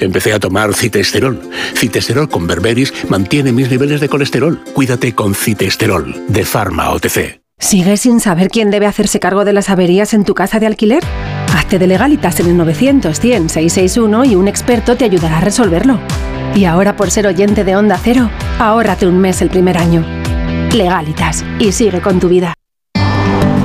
[SPEAKER 23] Empecé a tomar citesterol. Citesterol con berberis mantiene mis niveles de colesterol. Cuídate con citesterol, de Pharma OTC.
[SPEAKER 24] ¿Sigues sin saber quién debe hacerse cargo de las averías en tu casa de alquiler? Hazte de legalitas en el 900 100 661 y un experto te ayudará a resolverlo. Y ahora por ser oyente de Onda Cero, ahórrate un mes el primer año. Legalitas y sigue con tu vida.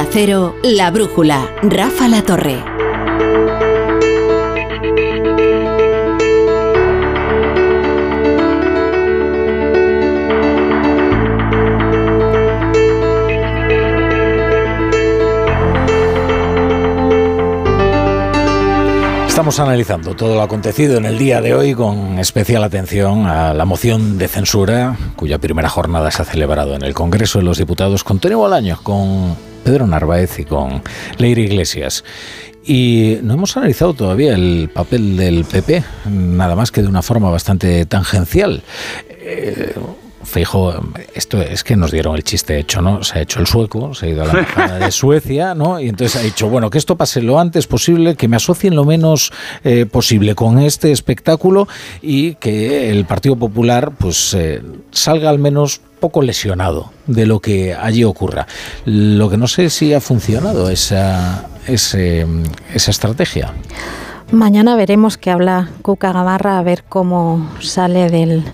[SPEAKER 14] Onda Cero, La Brújula, Rafa La Torre.
[SPEAKER 1] Estamos analizando todo lo acontecido en el día de hoy con especial atención a la moción de censura, cuya primera jornada se ha celebrado en el Congreso de los Diputados con Tony Bolaños, con Pedro Narváez y con Leire Iglesias. Y no hemos analizado todavía el papel del PP, nada más que de una forma bastante tangencial. Eh, Fijo, esto es que nos dieron el chiste hecho, ¿no? Se ha hecho el sueco, se ha ido a la embajada de Suecia, ¿no? Y entonces ha dicho, bueno, que esto pase lo antes posible, que me asocien lo menos eh, posible con este espectáculo y que el Partido Popular, pues, eh, salga al menos poco lesionado de lo que allí ocurra. Lo que no sé si ha funcionado esa, ese, esa estrategia.
[SPEAKER 3] Mañana veremos que habla Cuca Gamarra a ver cómo sale del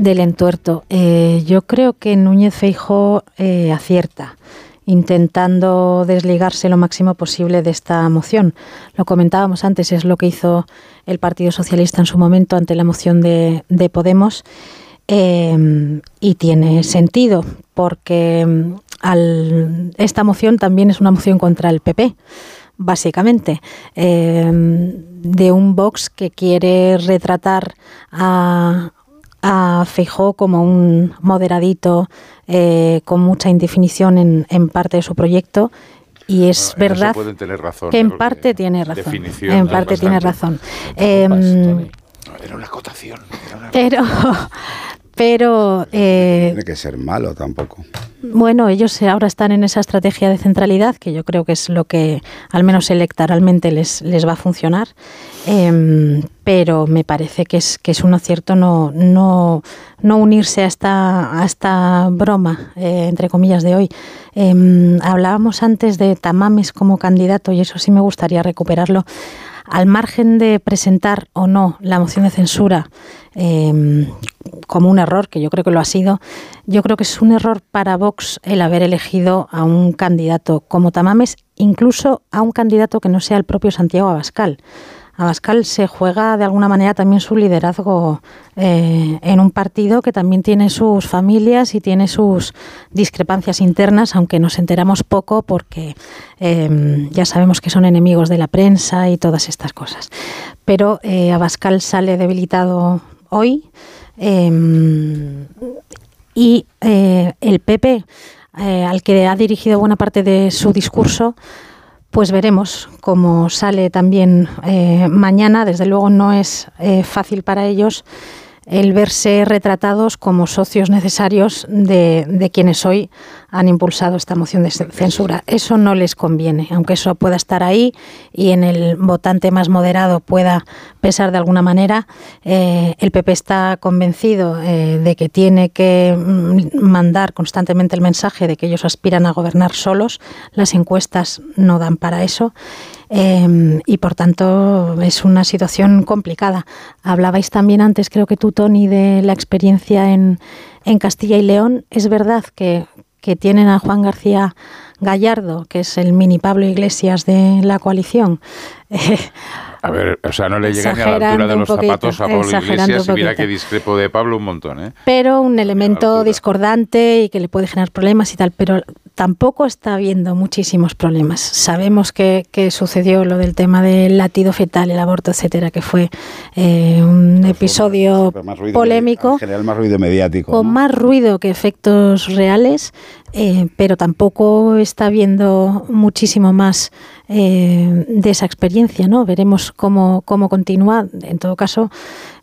[SPEAKER 3] del entuerto. Eh, yo creo que Núñez Feijó eh, acierta intentando desligarse lo máximo posible de esta moción. Lo comentábamos antes, es lo que hizo el Partido Socialista en su momento ante la moción de, Podemos eh, y tiene sentido porque mm, al, esta moción también es una moción contra el PP básicamente, de un Vox que quiere retratar a, a Feijó como un moderadito eh, con mucha indefinición en, en, parte de su proyecto y es verdad que en parte tiene razón. En parte tiene razón.
[SPEAKER 4] Em, era una acotación.
[SPEAKER 3] Pero, pero
[SPEAKER 25] eh, tiene que ser malo tampoco.
[SPEAKER 3] Bueno, ellos ahora están en esa estrategia de centralidad, que yo creo que es lo que, al menos electoralmente, les, les va a funcionar. Em, pero me parece que es, que es un acierto no, no, no unirse a esta, a esta broma, eh, entre comillas, de hoy. Em, hablábamos antes de Tamames como candidato y eso sí me gustaría recuperarlo. Al margen de presentar o no la moción de censura em, como un error, que yo creo que lo ha sido, yo creo que es un error para Vox el haber elegido a un candidato como Tamames, incluso a un candidato que no sea el propio Santiago Abascal. Abascal se juega de alguna manera también su liderazgo eh, en un partido que también tiene sus familias y tiene sus discrepancias internas, aunque nos enteramos poco porque em, ya sabemos que son enemigos de la prensa y todas estas cosas. Pero eh, Abascal sale debilitado hoy em, y eh, el PP, al que ha dirigido buena parte de su discurso, pues veremos cómo sale también eh, mañana. Desde luego no es eh, fácil para ellos el verse retratados como socios necesarios de, de, quienes hoy han impulsado esta moción de censura. Eso no les conviene, aunque eso pueda estar ahí y en el votante más moderado pueda pesar de alguna manera. Eh, el PP está convencido eh, de que tiene que mm, mandar constantemente el mensaje de que ellos aspiran a gobernar solos. Las encuestas no dan para eso. Em, y por tanto es una situación complicada. Hablabais también antes, creo que tú, Tony, de la experiencia en, en Castilla y León. Es verdad que, que tienen a Juan García Gallardo, que es el mini Pablo Iglesias de la coalición.
[SPEAKER 4] A ver, o sea, no le llega ni a la altura de los zapatos a Pablo Iglesias y mira que discrepo de Pablo un montón, ¿eh?
[SPEAKER 3] Pero un elemento discordante y que le puede generar problemas y tal, pero tampoco está habiendo muchísimos problemas. Sabemos que, sucedió lo del tema del latido fetal, el aborto, etcétera, que fue eh, un episodio polémico.
[SPEAKER 25] general más ruido mediático.
[SPEAKER 3] Con más ruido que efectos reales, eh, pero tampoco está habiendo muchísimo más eh, de esa experiencia, ¿no? Veremos cómo, cómo continúa. En todo caso,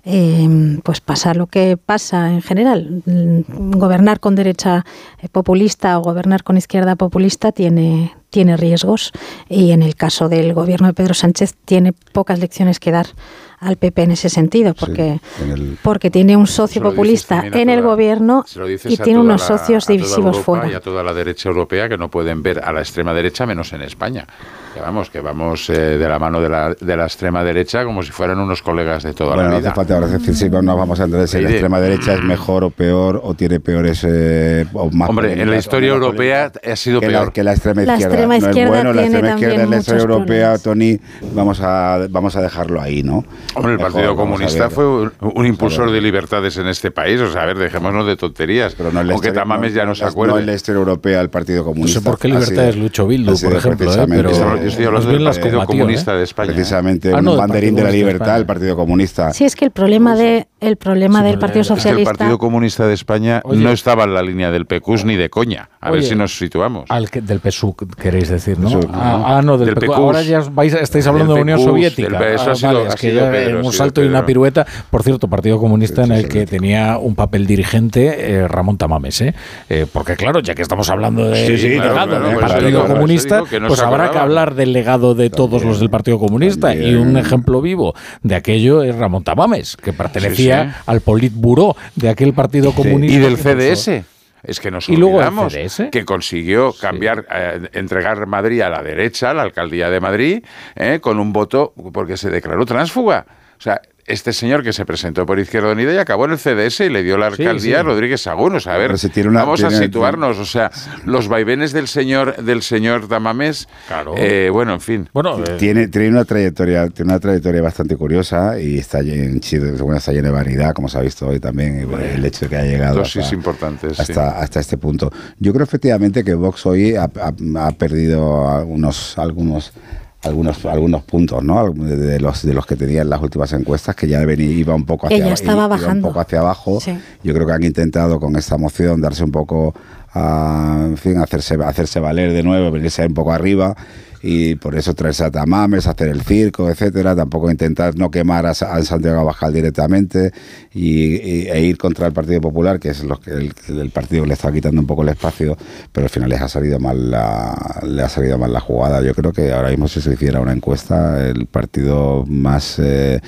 [SPEAKER 3] eh, pues pasa lo que pasa en general. Gobernar con derecha populista o gobernar con izquierda populista tiene, tiene riesgos y en el caso del gobierno de Pedro Sánchez tiene pocas lecciones que dar al PP en ese sentido, porque, porque tiene un socio populista en el gobierno y tiene unos socios divisivos fuera.
[SPEAKER 4] Y a toda la derecha europea que no pueden ver a la extrema derecha menos en España. Que vamos, que vamos eh, de la mano de la, de la extrema derecha como si fueran unos colegas de toda la vida. No
[SPEAKER 25] hace falta ahora decir si no vamos a entender si la extrema derecha es mejor o peor o tiene peores eh, o más
[SPEAKER 4] Hombre, en la historia europea ha sido peor.
[SPEAKER 25] que la extrema izquierda. no es bueno, la extrema izquierda en la historia europea, Tony, vamos a, vamos a dejarlo ahí, ¿no?
[SPEAKER 4] Hombre, el Partido Comunista fue un, impulsor de libertades en este país. O sea, a ver, dejémonos de tonterías. Pero no Aunque Tamames ya no se acuerda.
[SPEAKER 2] No en la historia europea el Partido Comunista.
[SPEAKER 1] No sé por qué libertades Lucho Bildu, por ejemplo. ¿eh? Pero
[SPEAKER 4] yo estoy hablando del Partido Comunista ¿eh? de España.
[SPEAKER 2] Precisamente ah, un banderín de la libertad, el Partido Comunista.
[SPEAKER 3] Sí, es que el problema, de, el problema del Partido Socialista...
[SPEAKER 4] el Partido Comunista de España no estaba en la línea del PECUS ni de coña. A ver si nos situamos.
[SPEAKER 1] Al del PSU, queréis decir, ¿no? Ah, no, del, PECUS. Ahora ya estáis hablando de Unión Soviética.
[SPEAKER 4] Eso ha sido,
[SPEAKER 1] un salto y una pirueta. Por cierto, Partido Comunista en el que tenía un papel dirigente eh, Ramón Tamames, ¿eh? ¿eh? Porque claro, ya que estamos hablando del legado del Partido Comunista, pues habrá que hablar del legado de todos los del Partido Comunista. Y un ejemplo vivo de aquello es Ramón Tamames, que pertenecía al Politburó de aquel Partido Comunista.
[SPEAKER 4] Y del CDS. Es que nos olvidamos que consiguió cambiar, eh, entregar Madrid a la derecha, a la alcaldía de Madrid, con un voto porque se declaró transfuga. O sea, este señor que se presentó por Izquierda Unida y acabó en el CDS y le dio la alcaldía a Rodríguez Sagún. O sea, a ver, vamos a situarnos. O sea, los vaivenes del señor del señor Damamés. Claro. Eh, bueno, en fin.
[SPEAKER 2] Bueno, eh, tiene, tiene una trayectoria, tiene una trayectoria bastante curiosa y está en Chile, está llena de vanidad, como se ha visto hoy también, el hecho de que ha llegado
[SPEAKER 4] hasta, importantes,
[SPEAKER 2] hasta, hasta, este punto. Yo creo efectivamente que Vox hoy ha, ha perdido algunos, algunos algunos algunos puntos ¿no? de los de los que tenía en las últimas encuestas que ya iba un poco hacia,
[SPEAKER 3] estaba bajando.
[SPEAKER 2] un poco hacia abajo yo creo que han intentado con esta moción darse un poco a, en fin hacerse hacerse valer de nuevo venirse un poco arriba y por eso traerse a Tamames, hacer el circo, etcétera, tampoco intentar no quemar a, Santiago Abascal directamente y, e ir contra el Partido Popular, que es lo que el, partido que le está quitando un poco el espacio, pero al final les ha salido mal la, le ha salido mal la jugada. Yo creo que ahora mismo si se hiciera una encuesta, el partido más eh,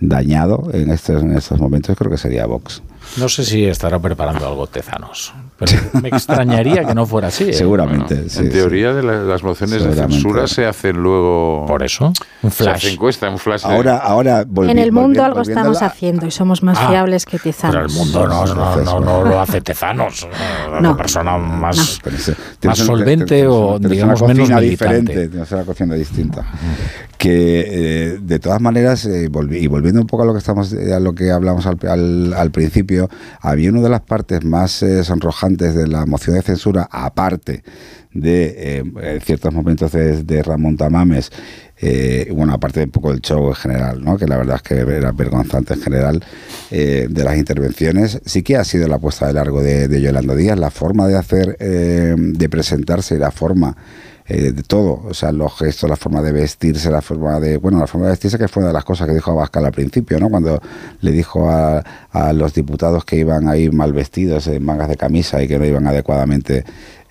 [SPEAKER 2] dañado en estos, en estos momentos creo que sería Vox.
[SPEAKER 1] No sé si estará preparando algo Tezanos. Pero me extrañaría que no fuera así. ¿eh?
[SPEAKER 2] Seguramente.
[SPEAKER 4] en teoría, de las mociones de censura se hacen luego.
[SPEAKER 1] Por eso.
[SPEAKER 4] Un flash. Se encuesta, un flash.
[SPEAKER 2] Ahora, ahora
[SPEAKER 3] En el mundo algo estamos haciendo y somos más ah, fiables que Tezanos.
[SPEAKER 1] Pero el mundo no, no, no, no lo hace Tezanos. No. Una persona más, más solvente o, digamos, menos militante.
[SPEAKER 2] Diferente, una cocina distinta. Que, eh, de todas maneras, eh, y volviendo un poco a lo que, estamos, a lo que hablamos al, al, principio, había una de las partes más sonrojantes de la moción de censura, aparte de eh, ciertos momentos de, Ramón Tamames, eh, bueno, aparte de un poco del show en general, ¿no? que la verdad es que era vergonzante en general, eh, de las intervenciones, sí que ha sido la puesta de largo de, de Yolanda Díaz, la forma de hacer, de presentarse y la forma eh, de todo, o sea, los gestos, la forma de vestirse, la forma de, bueno, la forma de vestirse que fue una de las cosas que dijo Abascal al principio, ¿no? Cuando le dijo a, a los diputados que iban a ir mal vestidos, en mangas de camisa y que no iban adecuadamente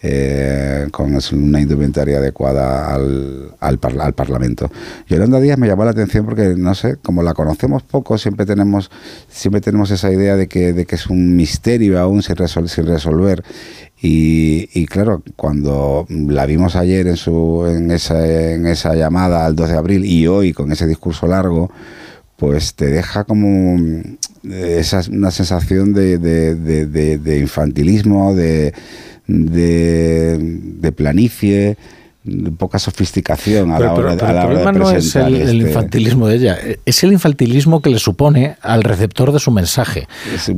[SPEAKER 2] eh, con una indumentaria adecuada al, al, al, Parlamento. Yolanda Díaz me llamó la atención porque, no sé, como la conocemos poco, siempre tenemos, siempre tenemos esa idea de que, de que es un misterio aún sin, sin resolver y, claro, cuando la vimos ayer en, su, en, esa, en esa llamada al 2 de abril y hoy con ese discurso largo, pues te deja como esa, una sensación de, de infantilismo, de, de, planicie, poca sofisticación a la hora, pero, a la el problema no
[SPEAKER 1] es el,
[SPEAKER 2] este
[SPEAKER 1] infantilismo de ella, es el infantilismo que le supone al receptor de su mensaje.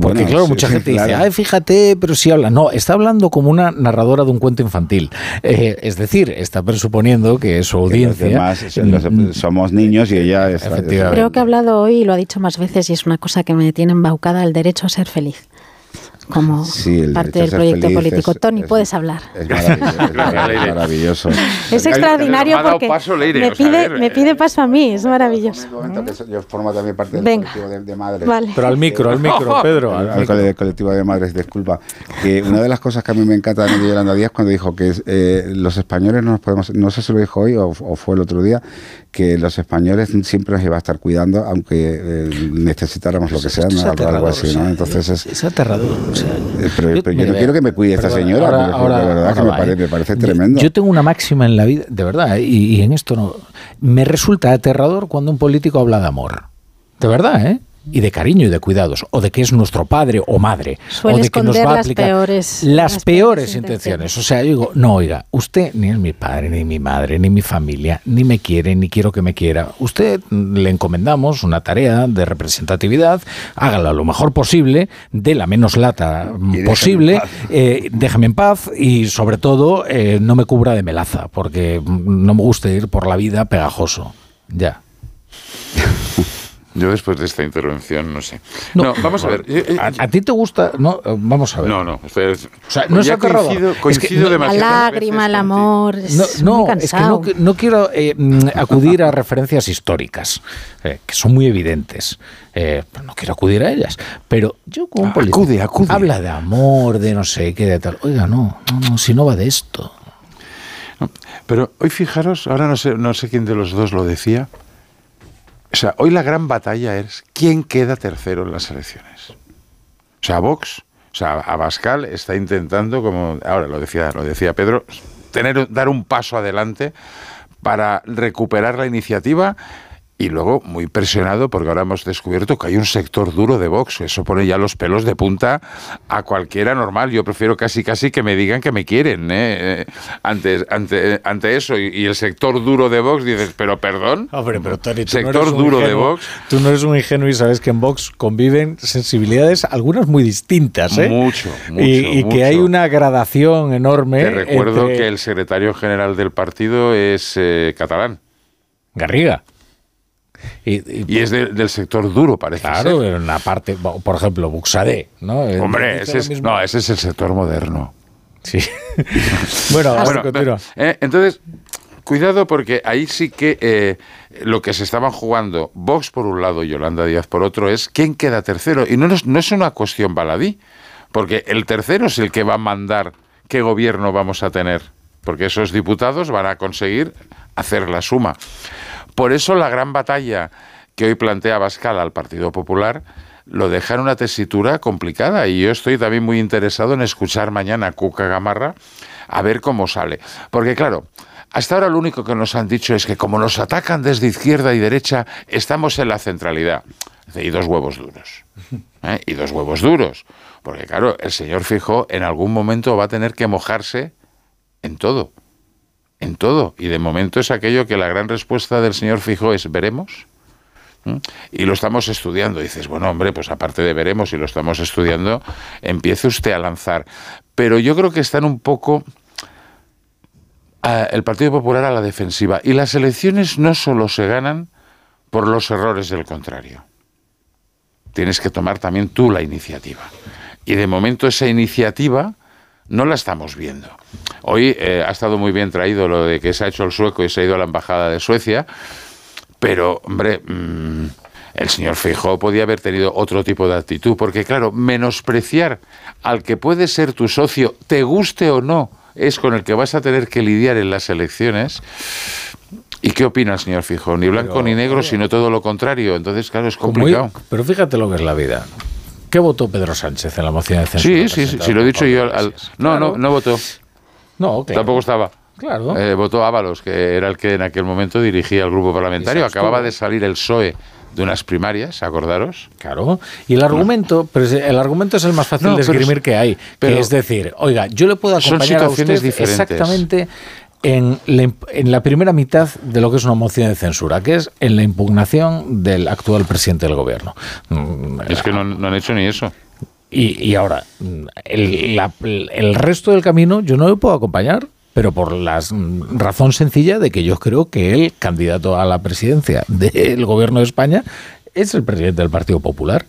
[SPEAKER 1] Porque claro, mucha gente dice, ay, fíjate, pero si habla. No, está hablando como una narradora de un cuento infantil. Eh, es decir, está presuponiendo que su audiencia...
[SPEAKER 2] Mm, somos niños y ella... Está,
[SPEAKER 3] Creo que ha hablado hoy y lo ha dicho más veces y es una cosa que me tiene embaucada, el derecho a ser feliz como parte del proyecto político. Tony, puedes hablar.
[SPEAKER 2] Es maravilloso.
[SPEAKER 3] es, extraordinario porque me, pide, me pide paso a mí, es maravilloso.
[SPEAKER 2] yo formo también parte del colectivo de, madres.
[SPEAKER 1] Pero al micro, al micro, Pedro.
[SPEAKER 2] Al, colectivo de madres, disculpa. Que una de las cosas que a mí me encanta de Yolanda Díaz cuando dijo que eh, los españoles no nos podemos, no sé si lo dijo hoy o, fue el otro día, que los españoles siempre nos iba a estar cuidando aunque eh, necesitáramos lo que sea, ¿no? algo así, ¿no? Entonces es,
[SPEAKER 1] es aterrador.
[SPEAKER 2] Eh, pero, yo, no quiero que me cuide esta señora, ahora, verdad que me, parece, tremendo.
[SPEAKER 1] Yo tengo una máxima en la vida, de verdad, ¿eh? y, en esto no. Me resulta aterrador cuando un político habla de amor. De verdad, ¿eh? Y de cariño y de cuidados, o de que es nuestro padre o madre,
[SPEAKER 3] Suele
[SPEAKER 1] o de que nos va a
[SPEAKER 3] las
[SPEAKER 1] aplicar
[SPEAKER 3] peores-
[SPEAKER 1] las,
[SPEAKER 3] las
[SPEAKER 1] peores intenciones. O sea, yo digo, no, oiga, usted ni es mi padre, ni mi madre, ni mi familia, ni me quiere, ni quiero que me quiera. Usted mm, le encomendamos una tarea de representatividad, hágala lo mejor posible, de la menos lata mm,
[SPEAKER 25] déjeme
[SPEAKER 1] posible,
[SPEAKER 25] en paz.
[SPEAKER 1] eh, déjame en paz y sobre todo eh, no me cubra de melaza, porque mm, no me gusta ir por la vida pegajoso. Ya.
[SPEAKER 4] Yo después de esta intervención, no sé. No, vamos a ver. eh, eh,
[SPEAKER 1] ¿A, a ti te gusta? No, eh, vamos a ver.
[SPEAKER 4] No, no.
[SPEAKER 1] O sea, no es
[SPEAKER 4] coincido,
[SPEAKER 1] Es que
[SPEAKER 4] coincido
[SPEAKER 1] no-
[SPEAKER 3] La lágrima, el amor, es
[SPEAKER 1] No,
[SPEAKER 3] muy
[SPEAKER 1] no, es que no, no quiero eh, mm, acudir a referencias históricas, eh, que son muy evidentes. Eh, no quiero acudir a ellas. Pero yo como un político
[SPEAKER 4] Acude, acude.
[SPEAKER 1] habla de amor, de no sé qué, de tal. Oiga, no, no, no, si no va de esto.
[SPEAKER 4] Pero hoy fijaros, ahora no sé, no sé quién de los dos lo decía. O sea, hoy la gran batalla es quién queda tercero en las elecciones. O sea, Vox, o sea, Abascal está intentando, como ahora lo decía, lo decía Pedro, tener, dar un paso adelante para recuperar la iniciativa y luego muy presionado porque ahora hemos descubierto que hay un sector duro de Vox. Eso pone ya los pelos de punta a cualquiera normal. Yo prefiero casi casi que me digan que me quieren. ¿eh? Eh, Ante, ante, ante eso y, y el sector duro de Vox dices, pero perdón.
[SPEAKER 1] Hombre, pero Tony, tú
[SPEAKER 4] sector
[SPEAKER 1] no eres un
[SPEAKER 4] duro de. Vox.
[SPEAKER 1] Tú no eres un ingenuo y sabes que en Vox conviven sensibilidades, algunas muy distintas, ¿eh?
[SPEAKER 4] Mucho, mucho,
[SPEAKER 1] y, y
[SPEAKER 4] mucho.
[SPEAKER 1] que hay una gradación enorme.
[SPEAKER 4] Te recuerdo
[SPEAKER 1] entre-
[SPEAKER 4] que el secretario general del partido es eh, catalán.
[SPEAKER 1] Garriga. Y,
[SPEAKER 4] Y es de- del sector duro, parece
[SPEAKER 1] Claro,
[SPEAKER 4] ser.
[SPEAKER 1] en una parte, por ejemplo, Buxadé, ¿no? Eh,
[SPEAKER 4] Hombre, ese es, no, ese es el sector moderno.
[SPEAKER 1] Sí. bueno,
[SPEAKER 4] Bueno,
[SPEAKER 1] continúa.
[SPEAKER 4] eh, entonces, cuidado porque ahí sí que eh, lo que se estaban jugando Vox por un lado y Yolanda Díaz por otro es quién queda tercero. Y no, es- no es una cuestión baladí, porque el tercero es el que va a mandar qué gobierno vamos a tener, porque esos diputados van a conseguir hacer la suma. Por eso la gran batalla que hoy plantea Bascal al Partido Popular lo deja en una tesitura complicada y yo estoy también muy interesado en escuchar mañana a Cuca Gamarra a ver cómo sale. Porque claro, hasta ahora lo único que nos han dicho es que como nos atacan desde izquierda y derecha, estamos en la centralidad. Y dos huevos duros. ¿eh? Y dos huevos duros. Porque claro, el señor Fijo en algún momento va a tener que mojarse en todo. En todo. Y de momento es aquello que la gran respuesta del señor Fijo es veremos. ¿Mm? Y lo estamos estudiando. dices, bueno, hombre, pues aparte de veremos y lo estamos estudiando, empiece usted a lanzar. Pero yo creo que están un poco el Partido Popular a la defensiva. Y las elecciones no solo se ganan por los errores del contrario. Tienes que tomar también tú la iniciativa. Y de momento esa iniciativa no la estamos viendo. Hoy eh, ha estado muy bien traído lo de que se ha hecho el sueco y se ha ido a la embajada de Suecia, pero, hombre, mm, el señor Feijóo podía haber tenido otro tipo de actitud, porque, claro, menospreciar al que puede ser tu socio, te guste o no, es con el que vas a tener que lidiar en las elecciones. ¿Y qué opina el señor Feijóo? Ni blanco
[SPEAKER 1] Pero,
[SPEAKER 4] ni negro, sino todo lo contrario. Entonces, claro, es complicado.
[SPEAKER 1] pero fíjate lo que es la vida. ¿Qué votó Pedro Sánchez en la moción de censura?
[SPEAKER 4] Sí, sí, sí, sí, lo he dicho yo. al- no,
[SPEAKER 1] Claro.
[SPEAKER 4] no, no votó.
[SPEAKER 1] No, claro.
[SPEAKER 4] Tampoco estaba.
[SPEAKER 1] Claro.
[SPEAKER 4] Eh, votó Ábalos, que era el que en aquel momento dirigía el grupo parlamentario. Acababa de salir el PSOE de unas primarias, acordaros.
[SPEAKER 1] Claro. Y el argumento, pero el argumento es el más fácil
[SPEAKER 4] No,
[SPEAKER 1] de esgrimir
[SPEAKER 4] es-
[SPEAKER 1] que hay,
[SPEAKER 4] pero-
[SPEAKER 1] que es decir, oiga, yo le puedo
[SPEAKER 4] Son
[SPEAKER 1] acompañar a usted
[SPEAKER 4] situaciones diferentes.
[SPEAKER 1] exactamente en la, en la primera mitad de lo que es una moción de censura, que es en la impugnación del actual presidente del gobierno. Mm,
[SPEAKER 4] Es que no, no han hecho ni eso.
[SPEAKER 1] Y, y ahora, el, la- el resto del camino yo no le puedo acompañar, pero por la razón sencilla de que yo creo que el candidato a la presidencia del gobierno de España es el presidente del Partido Popular.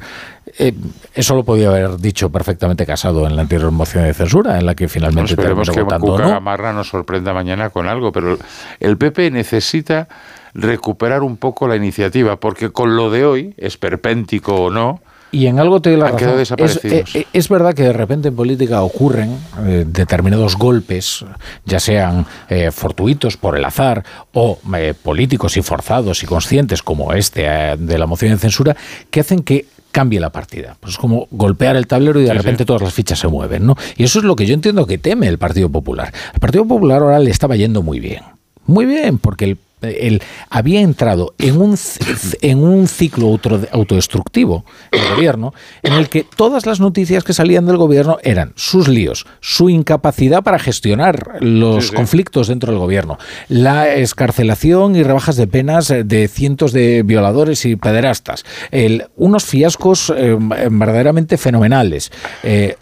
[SPEAKER 1] Eh, eso lo podía haber dicho perfectamente Casado en la anterior moción de censura, en la que finalmente
[SPEAKER 4] esperemos
[SPEAKER 1] terminó
[SPEAKER 4] que Cuca
[SPEAKER 1] no.
[SPEAKER 4] Gamarra nos sorprenda mañana con algo, pero el PP necesita recuperar un poco la iniciativa, porque con lo de hoy, esperpéntico o no,
[SPEAKER 1] Y en algo te doy la
[SPEAKER 4] Han
[SPEAKER 1] razón. Es, eh, es verdad que de repente en política ocurren eh, determinados golpes, ya sean eh, fortuitos por el azar o eh, políticos y forzados y conscientes como este de la moción de censura, que hacen que cambie la partida. Pues es como golpear el tablero y de
[SPEAKER 4] Sí,
[SPEAKER 1] repente
[SPEAKER 4] sí.
[SPEAKER 1] todas las fichas se mueven, ¿no? Y eso es lo que yo entiendo que teme el Partido Popular. El Partido Popular ahora le estaba yendo muy bien. Muy bien, porque el él había entrado en un, en un ciclo auto, autodestructivo, el gobierno, en el que todas las noticias que salían del gobierno eran sus líos, su incapacidad para gestionar los conflictos dentro del gobierno, la escarcelación y rebajas de penas de cientos de violadores y pederastas, el, unos fiascos eh, verdaderamente fenomenales. Eh,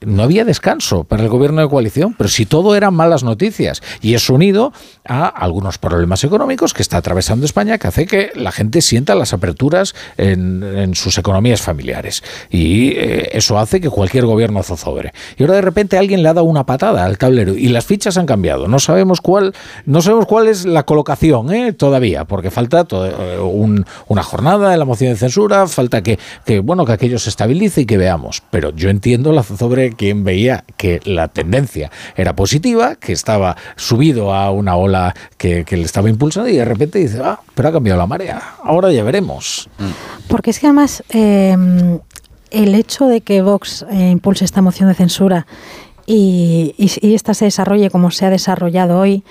[SPEAKER 1] no había descanso para el gobierno de coalición, pero si todo eran malas noticias y es unido a algunos problemas económicos que está atravesando España que hace que la gente sienta las aperturas en, sus economías familiares y eh, eso hace que cualquier gobierno zozobre. Y ahora de repente alguien le ha dado una patada al tablero y las fichas han cambiado. No sabemos cuál, no sabemos cuál es la colocación ¿eh? todavía, porque falta eh, una jornada de la moción de censura, falta que, bueno que aquello se estabilice y que veamos. Pero yo entiendo la zozobra quien veía que la tendencia era positiva, que estaba subido a una ola que, le estaba impulsando y de repente dice, ah, pero ha cambiado la marea, ahora ya veremos.
[SPEAKER 3] Porque es que además em, el hecho de que Vox eh, impulse esta moción de censura y, y, esta se desarrolle como se ha desarrollado hoy,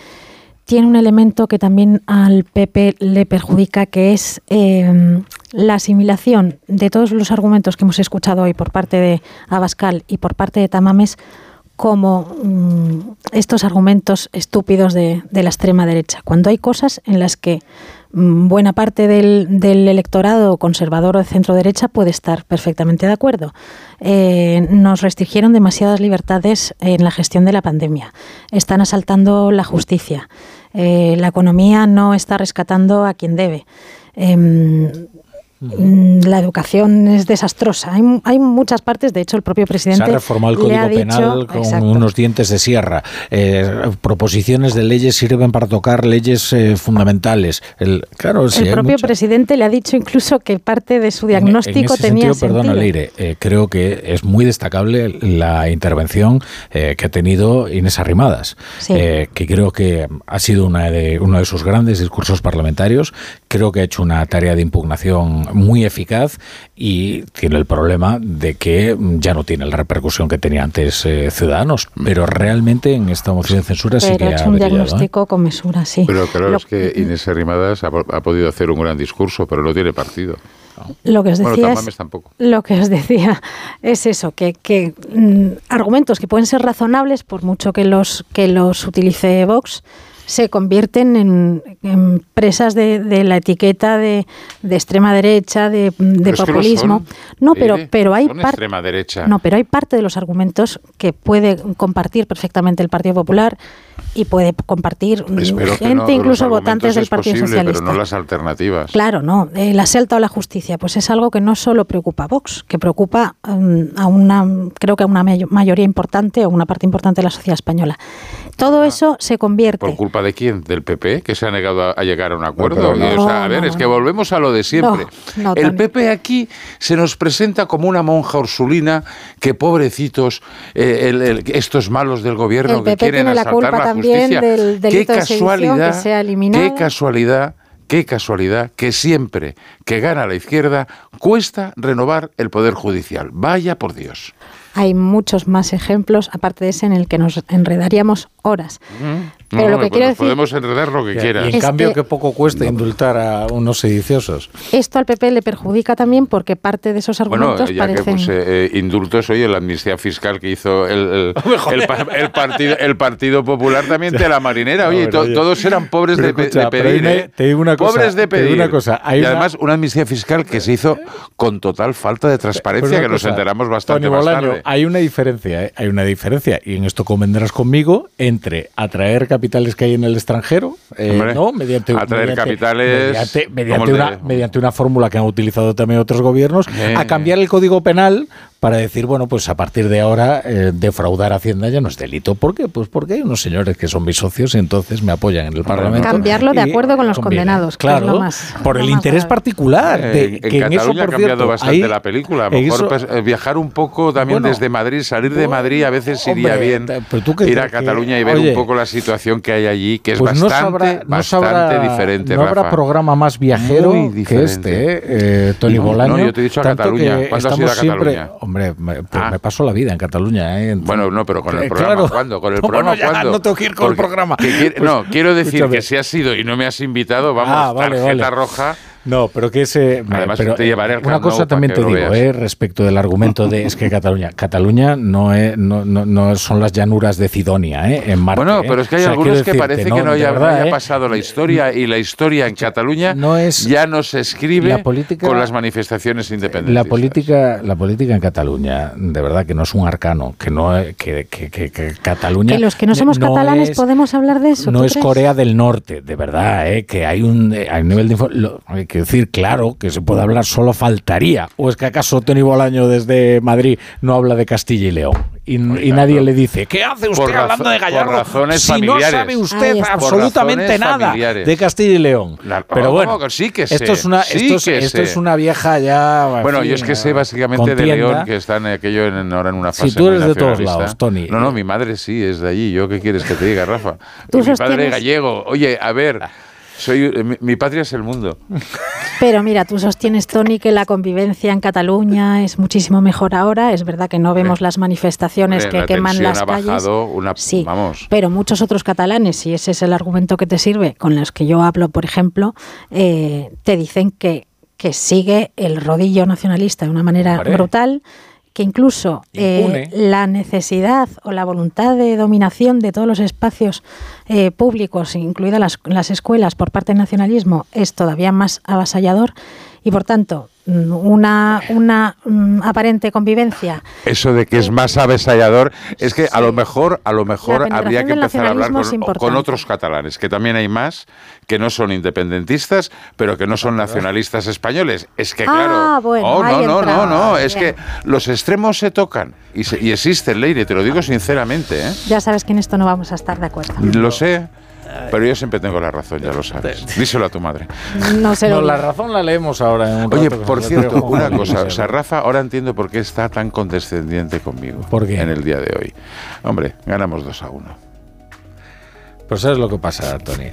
[SPEAKER 3] tiene un elemento que también al PP le perjudica, que es em, la asimilación de todos los argumentos que hemos escuchado hoy por parte de Abascal y por parte de Tamames como mm, estos argumentos estúpidos de, la extrema derecha, cuando hay cosas en las que buena parte del, electorado conservador o de centro derecha puede estar perfectamente de acuerdo. Eh, nos restringieron demasiadas libertades en la gestión de la pandemia. Están asaltando la justicia. Eh, la economía no está rescatando a quien debe. Em, Mm, la educación es desastrosa. Hay, hay, muchas partes, de hecho, el propio presidente.
[SPEAKER 1] Se ha reformado el Código Penal con unos dientes de sierra. Eh, proposiciones de leyes sirven para tocar leyes eh, fundamentales. El, claro,
[SPEAKER 3] el propio presidente le ha dicho incluso que parte de su diagnóstico tenía
[SPEAKER 1] sentido. Perdona, Leire, eh, creo que es muy destacable la intervención que ha tenido Inés Arrimadas, que creo que ha sido una de, uno de sus grandes discursos parlamentarios. Creo que ha hecho una tarea de impugnación muy eficaz y tiene el problema de que ya no tiene la repercusión que tenía antes eh, Ciudadanos, pero realmente en esta moción de censura sí que
[SPEAKER 3] ha hecho un ¿eh? diagnóstico con mesura, sí.
[SPEAKER 4] Pero claro, es que Inés Arrimadas ha, podido hacer un gran discurso, pero no tiene partido.
[SPEAKER 3] Lo que os decía es, lo que os decía es eso, que, que mm, argumentos que pueden ser razonables por mucho que los que los utilice Vox se convierten en, presas de, la etiqueta de, extrema derecha, de, populismo. no, pero, pero hay parte. No, pero hay parte de los argumentos que puede compartir perfectamente el Partido Popular y puede compartir gente, incluso votantes del Partido Socialista.
[SPEAKER 4] Pero no las alternativas.
[SPEAKER 3] Claro, no. El asalto a la justicia, pues es algo que no solo preocupa a Vox, que preocupa um, a una, creo que a una mayoría importante o una parte importante de la sociedad española. Todo ah. eso se convierte.
[SPEAKER 4] ¿Por culpa de quién? ¿Del PP? Que se ha negado a, llegar a un acuerdo. a ver, es que volvemos a lo de siempre. el PP aquí se nos presenta como una monja ursulina que pobrecitos, eh, estos malos del gobierno que quieren asaltar la, justicia. qué casualidad, qué casualidad Qué casualidad que siempre que gana la izquierda cuesta renovar el poder judicial. Vaya por Dios.
[SPEAKER 3] Hay muchos más ejemplos, aparte de ese, en el que nos enredaríamos horas.
[SPEAKER 4] Pero lo que quiero decir, podemos enredar lo que quieras.
[SPEAKER 1] Y en cambio, que, poco cuesta indultar a unos sediciosos.
[SPEAKER 3] Esto al PP le perjudica también porque parte de esos argumentos
[SPEAKER 4] bueno, ya
[SPEAKER 3] parecen...
[SPEAKER 4] que puse eh, indultos, oye, la amnistía fiscal que hizo el, el, partido, el Partido Popular también de la marinera. Oye, todos eran pobres de, pedir. ¿eh?
[SPEAKER 1] Te digo una cosa,
[SPEAKER 4] pobres de pedir.
[SPEAKER 1] Una cosa,
[SPEAKER 4] y además una amnistía fiscal que se hizo con total falta de transparencia, que nos enteramos bastante más tarde.
[SPEAKER 1] Hay una diferencia, ¿eh? hay una diferencia, y en esto convendrás conmigo, entre atraer capitales que hay en el extranjero, eh, ¿no?
[SPEAKER 4] Mediante, atraer capitales
[SPEAKER 1] mediante, una, mediante una fórmula que han utilizado también otros gobiernos, a eh. cambiar el código penal para decir, bueno, pues a partir de ahora eh, defraudar Hacienda ya no es delito. ¿Por qué? Pues porque hay unos señores que son mis socios y entonces me apoyan en el Parlamento.
[SPEAKER 3] Cambiarlo de acuerdo con los condenados.
[SPEAKER 1] Claro, por el interés particular.
[SPEAKER 4] De, en Cataluña ha cambiado bastante la película. A lo mejor pues, eh, viajar un poco también desde Madrid, salir de Madrid a veces iría bien ir a Cataluña y ver un poco la situación que hay allí, que es pues bastante, bastante diferente.
[SPEAKER 1] No habrá programa más viajero que este, eh, Tony Bolaño.
[SPEAKER 4] No, yo te he dicho a Cataluña. ¿Cuándo has ido a Cataluña?
[SPEAKER 1] Hombre, me, pues
[SPEAKER 4] Ah.
[SPEAKER 1] me paso la vida en Cataluña. ¿eh?
[SPEAKER 4] Bueno, no, pero con el
[SPEAKER 1] Eh,
[SPEAKER 4] programa,
[SPEAKER 1] claro.
[SPEAKER 4] ¿cuándo? ¿Con el
[SPEAKER 1] No,
[SPEAKER 4] programa
[SPEAKER 1] bueno, ya,
[SPEAKER 4] cuándo?
[SPEAKER 1] no tengo que ir con el programa.
[SPEAKER 4] que
[SPEAKER 1] Pues,
[SPEAKER 4] no, quiero decir
[SPEAKER 1] escúchame.
[SPEAKER 4] que si has ido y no me has invitado, vamos,
[SPEAKER 1] Ah, vale,
[SPEAKER 4] tarjeta
[SPEAKER 1] vale.
[SPEAKER 4] roja.
[SPEAKER 1] No, pero que ese.
[SPEAKER 4] Además,
[SPEAKER 1] pero,
[SPEAKER 4] te llevaré al
[SPEAKER 1] Una cosa también
[SPEAKER 4] que
[SPEAKER 1] te digo, eh, respecto del argumento de es que Cataluña. Cataluña no, es, no, no, no son las llanuras de Cidonia, ¿eh? En Marte.
[SPEAKER 4] Bueno,
[SPEAKER 1] ¿eh?
[SPEAKER 4] pero es que hay
[SPEAKER 1] O sea,
[SPEAKER 4] algunos que
[SPEAKER 1] decirte,
[SPEAKER 4] parece que no haya, no
[SPEAKER 1] verdad,
[SPEAKER 4] haya
[SPEAKER 1] ¿eh?
[SPEAKER 4] pasado la historia y la historia en Cataluña ya no se escribe
[SPEAKER 1] la política-
[SPEAKER 4] con las manifestaciones independientes.
[SPEAKER 1] La política, la política en Cataluña, de verdad que no es un arcano, que no que, que, que- que Cataluña
[SPEAKER 3] Que los que no somos catalanes
[SPEAKER 1] es-
[SPEAKER 3] podemos hablar de eso.
[SPEAKER 1] no
[SPEAKER 3] ¿tú
[SPEAKER 1] es
[SPEAKER 3] crees?
[SPEAKER 1] Corea del Norte, de verdad, ¿eh? que hay un, eh, hay un nivel de lo- hay que decir, claro, que se puede hablar, solo faltaría. ¿O es que acaso Tony Bolaño desde Madrid no habla de Castilla y León? Y, y nadie le dice, ¿qué hace usted
[SPEAKER 4] Por
[SPEAKER 1] hablando de
[SPEAKER 4] por
[SPEAKER 1] Gallardo?
[SPEAKER 4] razones
[SPEAKER 1] si no sabe usted absolutamente nada
[SPEAKER 4] familiares.
[SPEAKER 1] de Castilla y León.
[SPEAKER 4] La-
[SPEAKER 1] Pero
[SPEAKER 4] ¿cómo
[SPEAKER 1] bueno,
[SPEAKER 4] sí que sé?
[SPEAKER 1] esto es una,
[SPEAKER 4] Sí
[SPEAKER 1] esto, es,
[SPEAKER 4] que
[SPEAKER 1] esto es una vieja ya. en
[SPEAKER 4] Bueno,
[SPEAKER 1] fin,
[SPEAKER 4] yo es que sé básicamente de. León, que está en aquello en, ahora en una
[SPEAKER 1] Si
[SPEAKER 4] fase
[SPEAKER 1] tú eres de todos lados, Tony.
[SPEAKER 4] No, no, mi madre sí es de allí. ¿Yo qué quieres que te diga, Rafa?
[SPEAKER 3] Tú
[SPEAKER 4] mi padre es gallego. Oye, a ver, soy eh, mi, mi patria es el mundo.
[SPEAKER 3] Pero mira, tú sostienes, Tony, que la convivencia en Cataluña es muchísimo mejor ahora. Es verdad que no vemos las manifestaciones que
[SPEAKER 4] la
[SPEAKER 3] queman las
[SPEAKER 4] ha
[SPEAKER 3] calles.
[SPEAKER 4] bajado una,
[SPEAKER 3] Sí,
[SPEAKER 4] vamos.
[SPEAKER 3] Pero muchos otros catalanes, si ese es el argumento que te sirve, con los que yo hablo, por ejemplo, eh, te dicen que, que sigue el rodillo nacionalista de una manera brutal, que incluso eh, la necesidad o la voluntad de dominación de todos los espacios eh, públicos, incluidas las, las escuelas, por parte del nacionalismo, es todavía más avasallador y, por tanto, una, una mm, aparente convivencia
[SPEAKER 4] Eso de que es más avesallador es que a lo mejor, a lo mejor habría que empezar a hablar con, con otros catalanes, que también hay más que no son independentistas, pero que no son nacionalistas españoles. Es que
[SPEAKER 3] Ah,
[SPEAKER 4] claro,
[SPEAKER 3] bueno,
[SPEAKER 4] oh, no, no, no, no, es
[SPEAKER 3] bien.
[SPEAKER 4] que los extremos se tocan y, se- y existen, Leire, te lo digo sinceramente, ¿eh?
[SPEAKER 3] Ya sabes que en esto no vamos a estar de acuerdo.
[SPEAKER 4] Lo sé, pero yo siempre tengo la razón, ya lo sabes. Díselo a tu madre.
[SPEAKER 3] No
[SPEAKER 1] No, la razón la leemos ahora en un
[SPEAKER 4] Oye,
[SPEAKER 1] rato
[SPEAKER 4] por cierto, una cosa, o sea. Rafa, ahora entiendo por qué está tan condescendiente conmigo
[SPEAKER 1] ¿Por qué?
[SPEAKER 4] en el día de hoy. Hombre, ganamos 2 a 1.
[SPEAKER 1] Pero ¿sabes lo que pasa, Tony?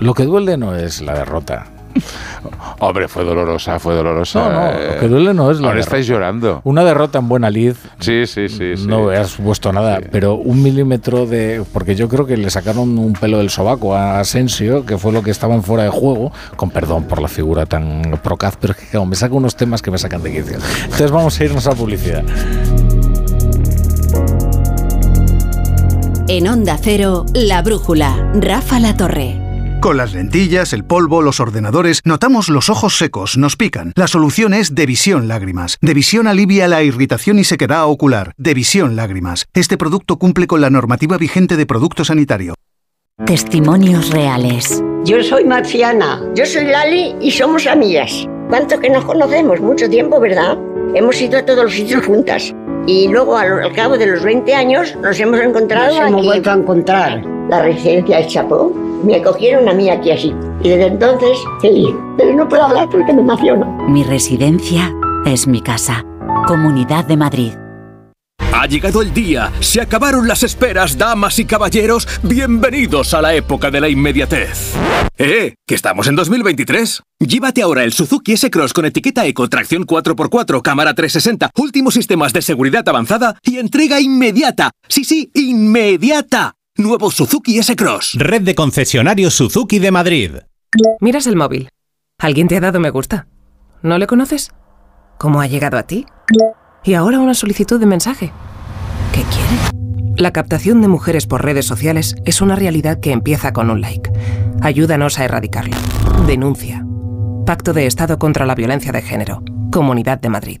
[SPEAKER 1] Lo que duele no es la derrota.
[SPEAKER 4] Hombre, fue dolorosa, fue dolorosa.
[SPEAKER 1] No, no,
[SPEAKER 4] eh.
[SPEAKER 1] lo que duele no es la
[SPEAKER 4] Ahora
[SPEAKER 1] derrota.
[SPEAKER 4] estáis llorando.
[SPEAKER 1] Una derrota en buena lid
[SPEAKER 4] Sí, sí, sí. sí.
[SPEAKER 1] no has supuesto nada, pero un milímetro de... Porque yo creo que le sacaron un pelo del sobaco a Asensio, que fue lo que estaba en fuera de juego, con perdón por la figura tan procaz, pero es que claro, me saca unos temas que me sacan de quicio. Entonces vamos a irnos a publicidad.
[SPEAKER 26] En Onda Cero, La Brújula, Rafa La Torre.
[SPEAKER 27] Con las lentillas, el polvo, los ordenadores, notamos los ojos secos, nos pican. La solución es Devisión Lágrimas. Devisión alivia la irritación y sequedad ocular. Devisión Lágrimas. Este producto cumple con la normativa vigente de producto sanitario.
[SPEAKER 26] Testimonios reales.
[SPEAKER 28] Yo soy Marciana. Yo soy Lali y somos amigas. ¿Cuánto que nos conocemos? Mucho tiempo, ¿verdad? Hemos ido a todos los sitios juntas. Y luego, al, al cabo de los 20 años, nos hemos encontrado Nos hemos aquí. vuelto a encontrar. La residencia de Chapó. Me acogieron a mí aquí así. Y desde entonces, feliz. Pero no puedo hablar porque me emociono.
[SPEAKER 26] Mi residencia es mi casa. Comunidad de Madrid.
[SPEAKER 22] Ha llegado el día, se acabaron las esperas, damas y caballeros, bienvenidos a la época de la inmediatez. ¡Eh! ¡Que estamos en 2023! Llévate ahora el Suzuki S-Cross con etiqueta Eco, tracción 4x4, cámara 360, últimos sistemas de seguridad avanzada y entrega inmediata. Sí, sí, inmediata. Nuevo Suzuki S-Cross.
[SPEAKER 29] Red de concesionarios Suzuki de Madrid.
[SPEAKER 24] Miras el móvil. ¿Alguien te ha dado me gusta? ¿No le conoces? ¿Cómo ha llegado a ti? Y ahora una solicitud de mensaje. ¿Qué quiere? La captación de mujeres por redes sociales es una realidad que empieza con un like. Ayúdanos a erradicarla. Denuncia. Pacto de Estado contra la Violencia de Género. Comunidad de Madrid.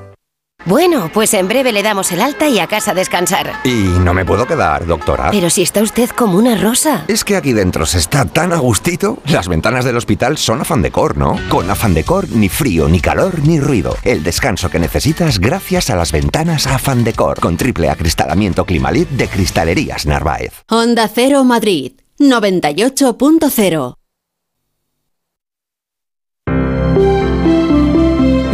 [SPEAKER 30] Bueno, pues en breve le damos el alta y a casa a descansar.
[SPEAKER 31] Y no me puedo quedar, doctora.
[SPEAKER 30] Pero si está usted como una rosa.
[SPEAKER 31] Es que aquí dentro se está tan a gustito. Las ventanas del hospital son afán decor, ¿no? Con afán decor, ni frío, ni calor, ni ruido. El descanso que necesitas gracias a las ventanas afán decor. Con triple acristalamiento Climalit de Cristalerías Narváez.
[SPEAKER 32] Onda Cero Madrid 98.0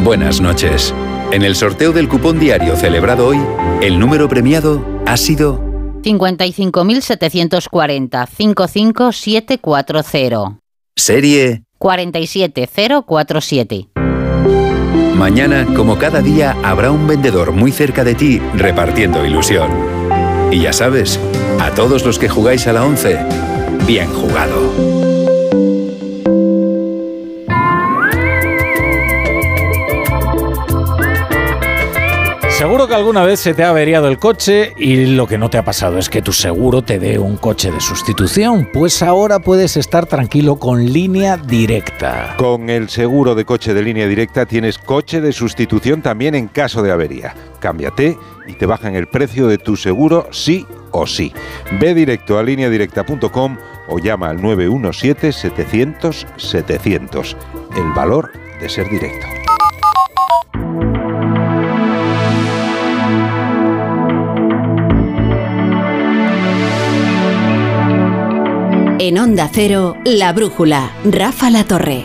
[SPEAKER 33] Buenas noches. En el sorteo del cupón diario celebrado hoy, el número premiado ha sido
[SPEAKER 34] 55.740 55740.
[SPEAKER 33] serie.
[SPEAKER 34] 47047.
[SPEAKER 33] Mañana, como cada día, habrá un vendedor muy cerca de ti repartiendo ilusión. Y ya sabes, a todos los que jugáis a la 11, bien jugado.
[SPEAKER 1] Seguro que alguna vez se te ha averiado el coche y lo que no te ha pasado es que tu seguro te dé un coche de sustitución. Pues ahora puedes estar tranquilo con línea directa.
[SPEAKER 5] Con el seguro de coche de línea directa tienes coche de sustitución también en caso de avería. Cámbiate y te bajan el precio de tu seguro sí o sí. Ve directo a lineadirecta.com o llama al 917-700-700. El valor de ser directo.
[SPEAKER 32] En Onda Cero, La Brújula, Rafa La Torre.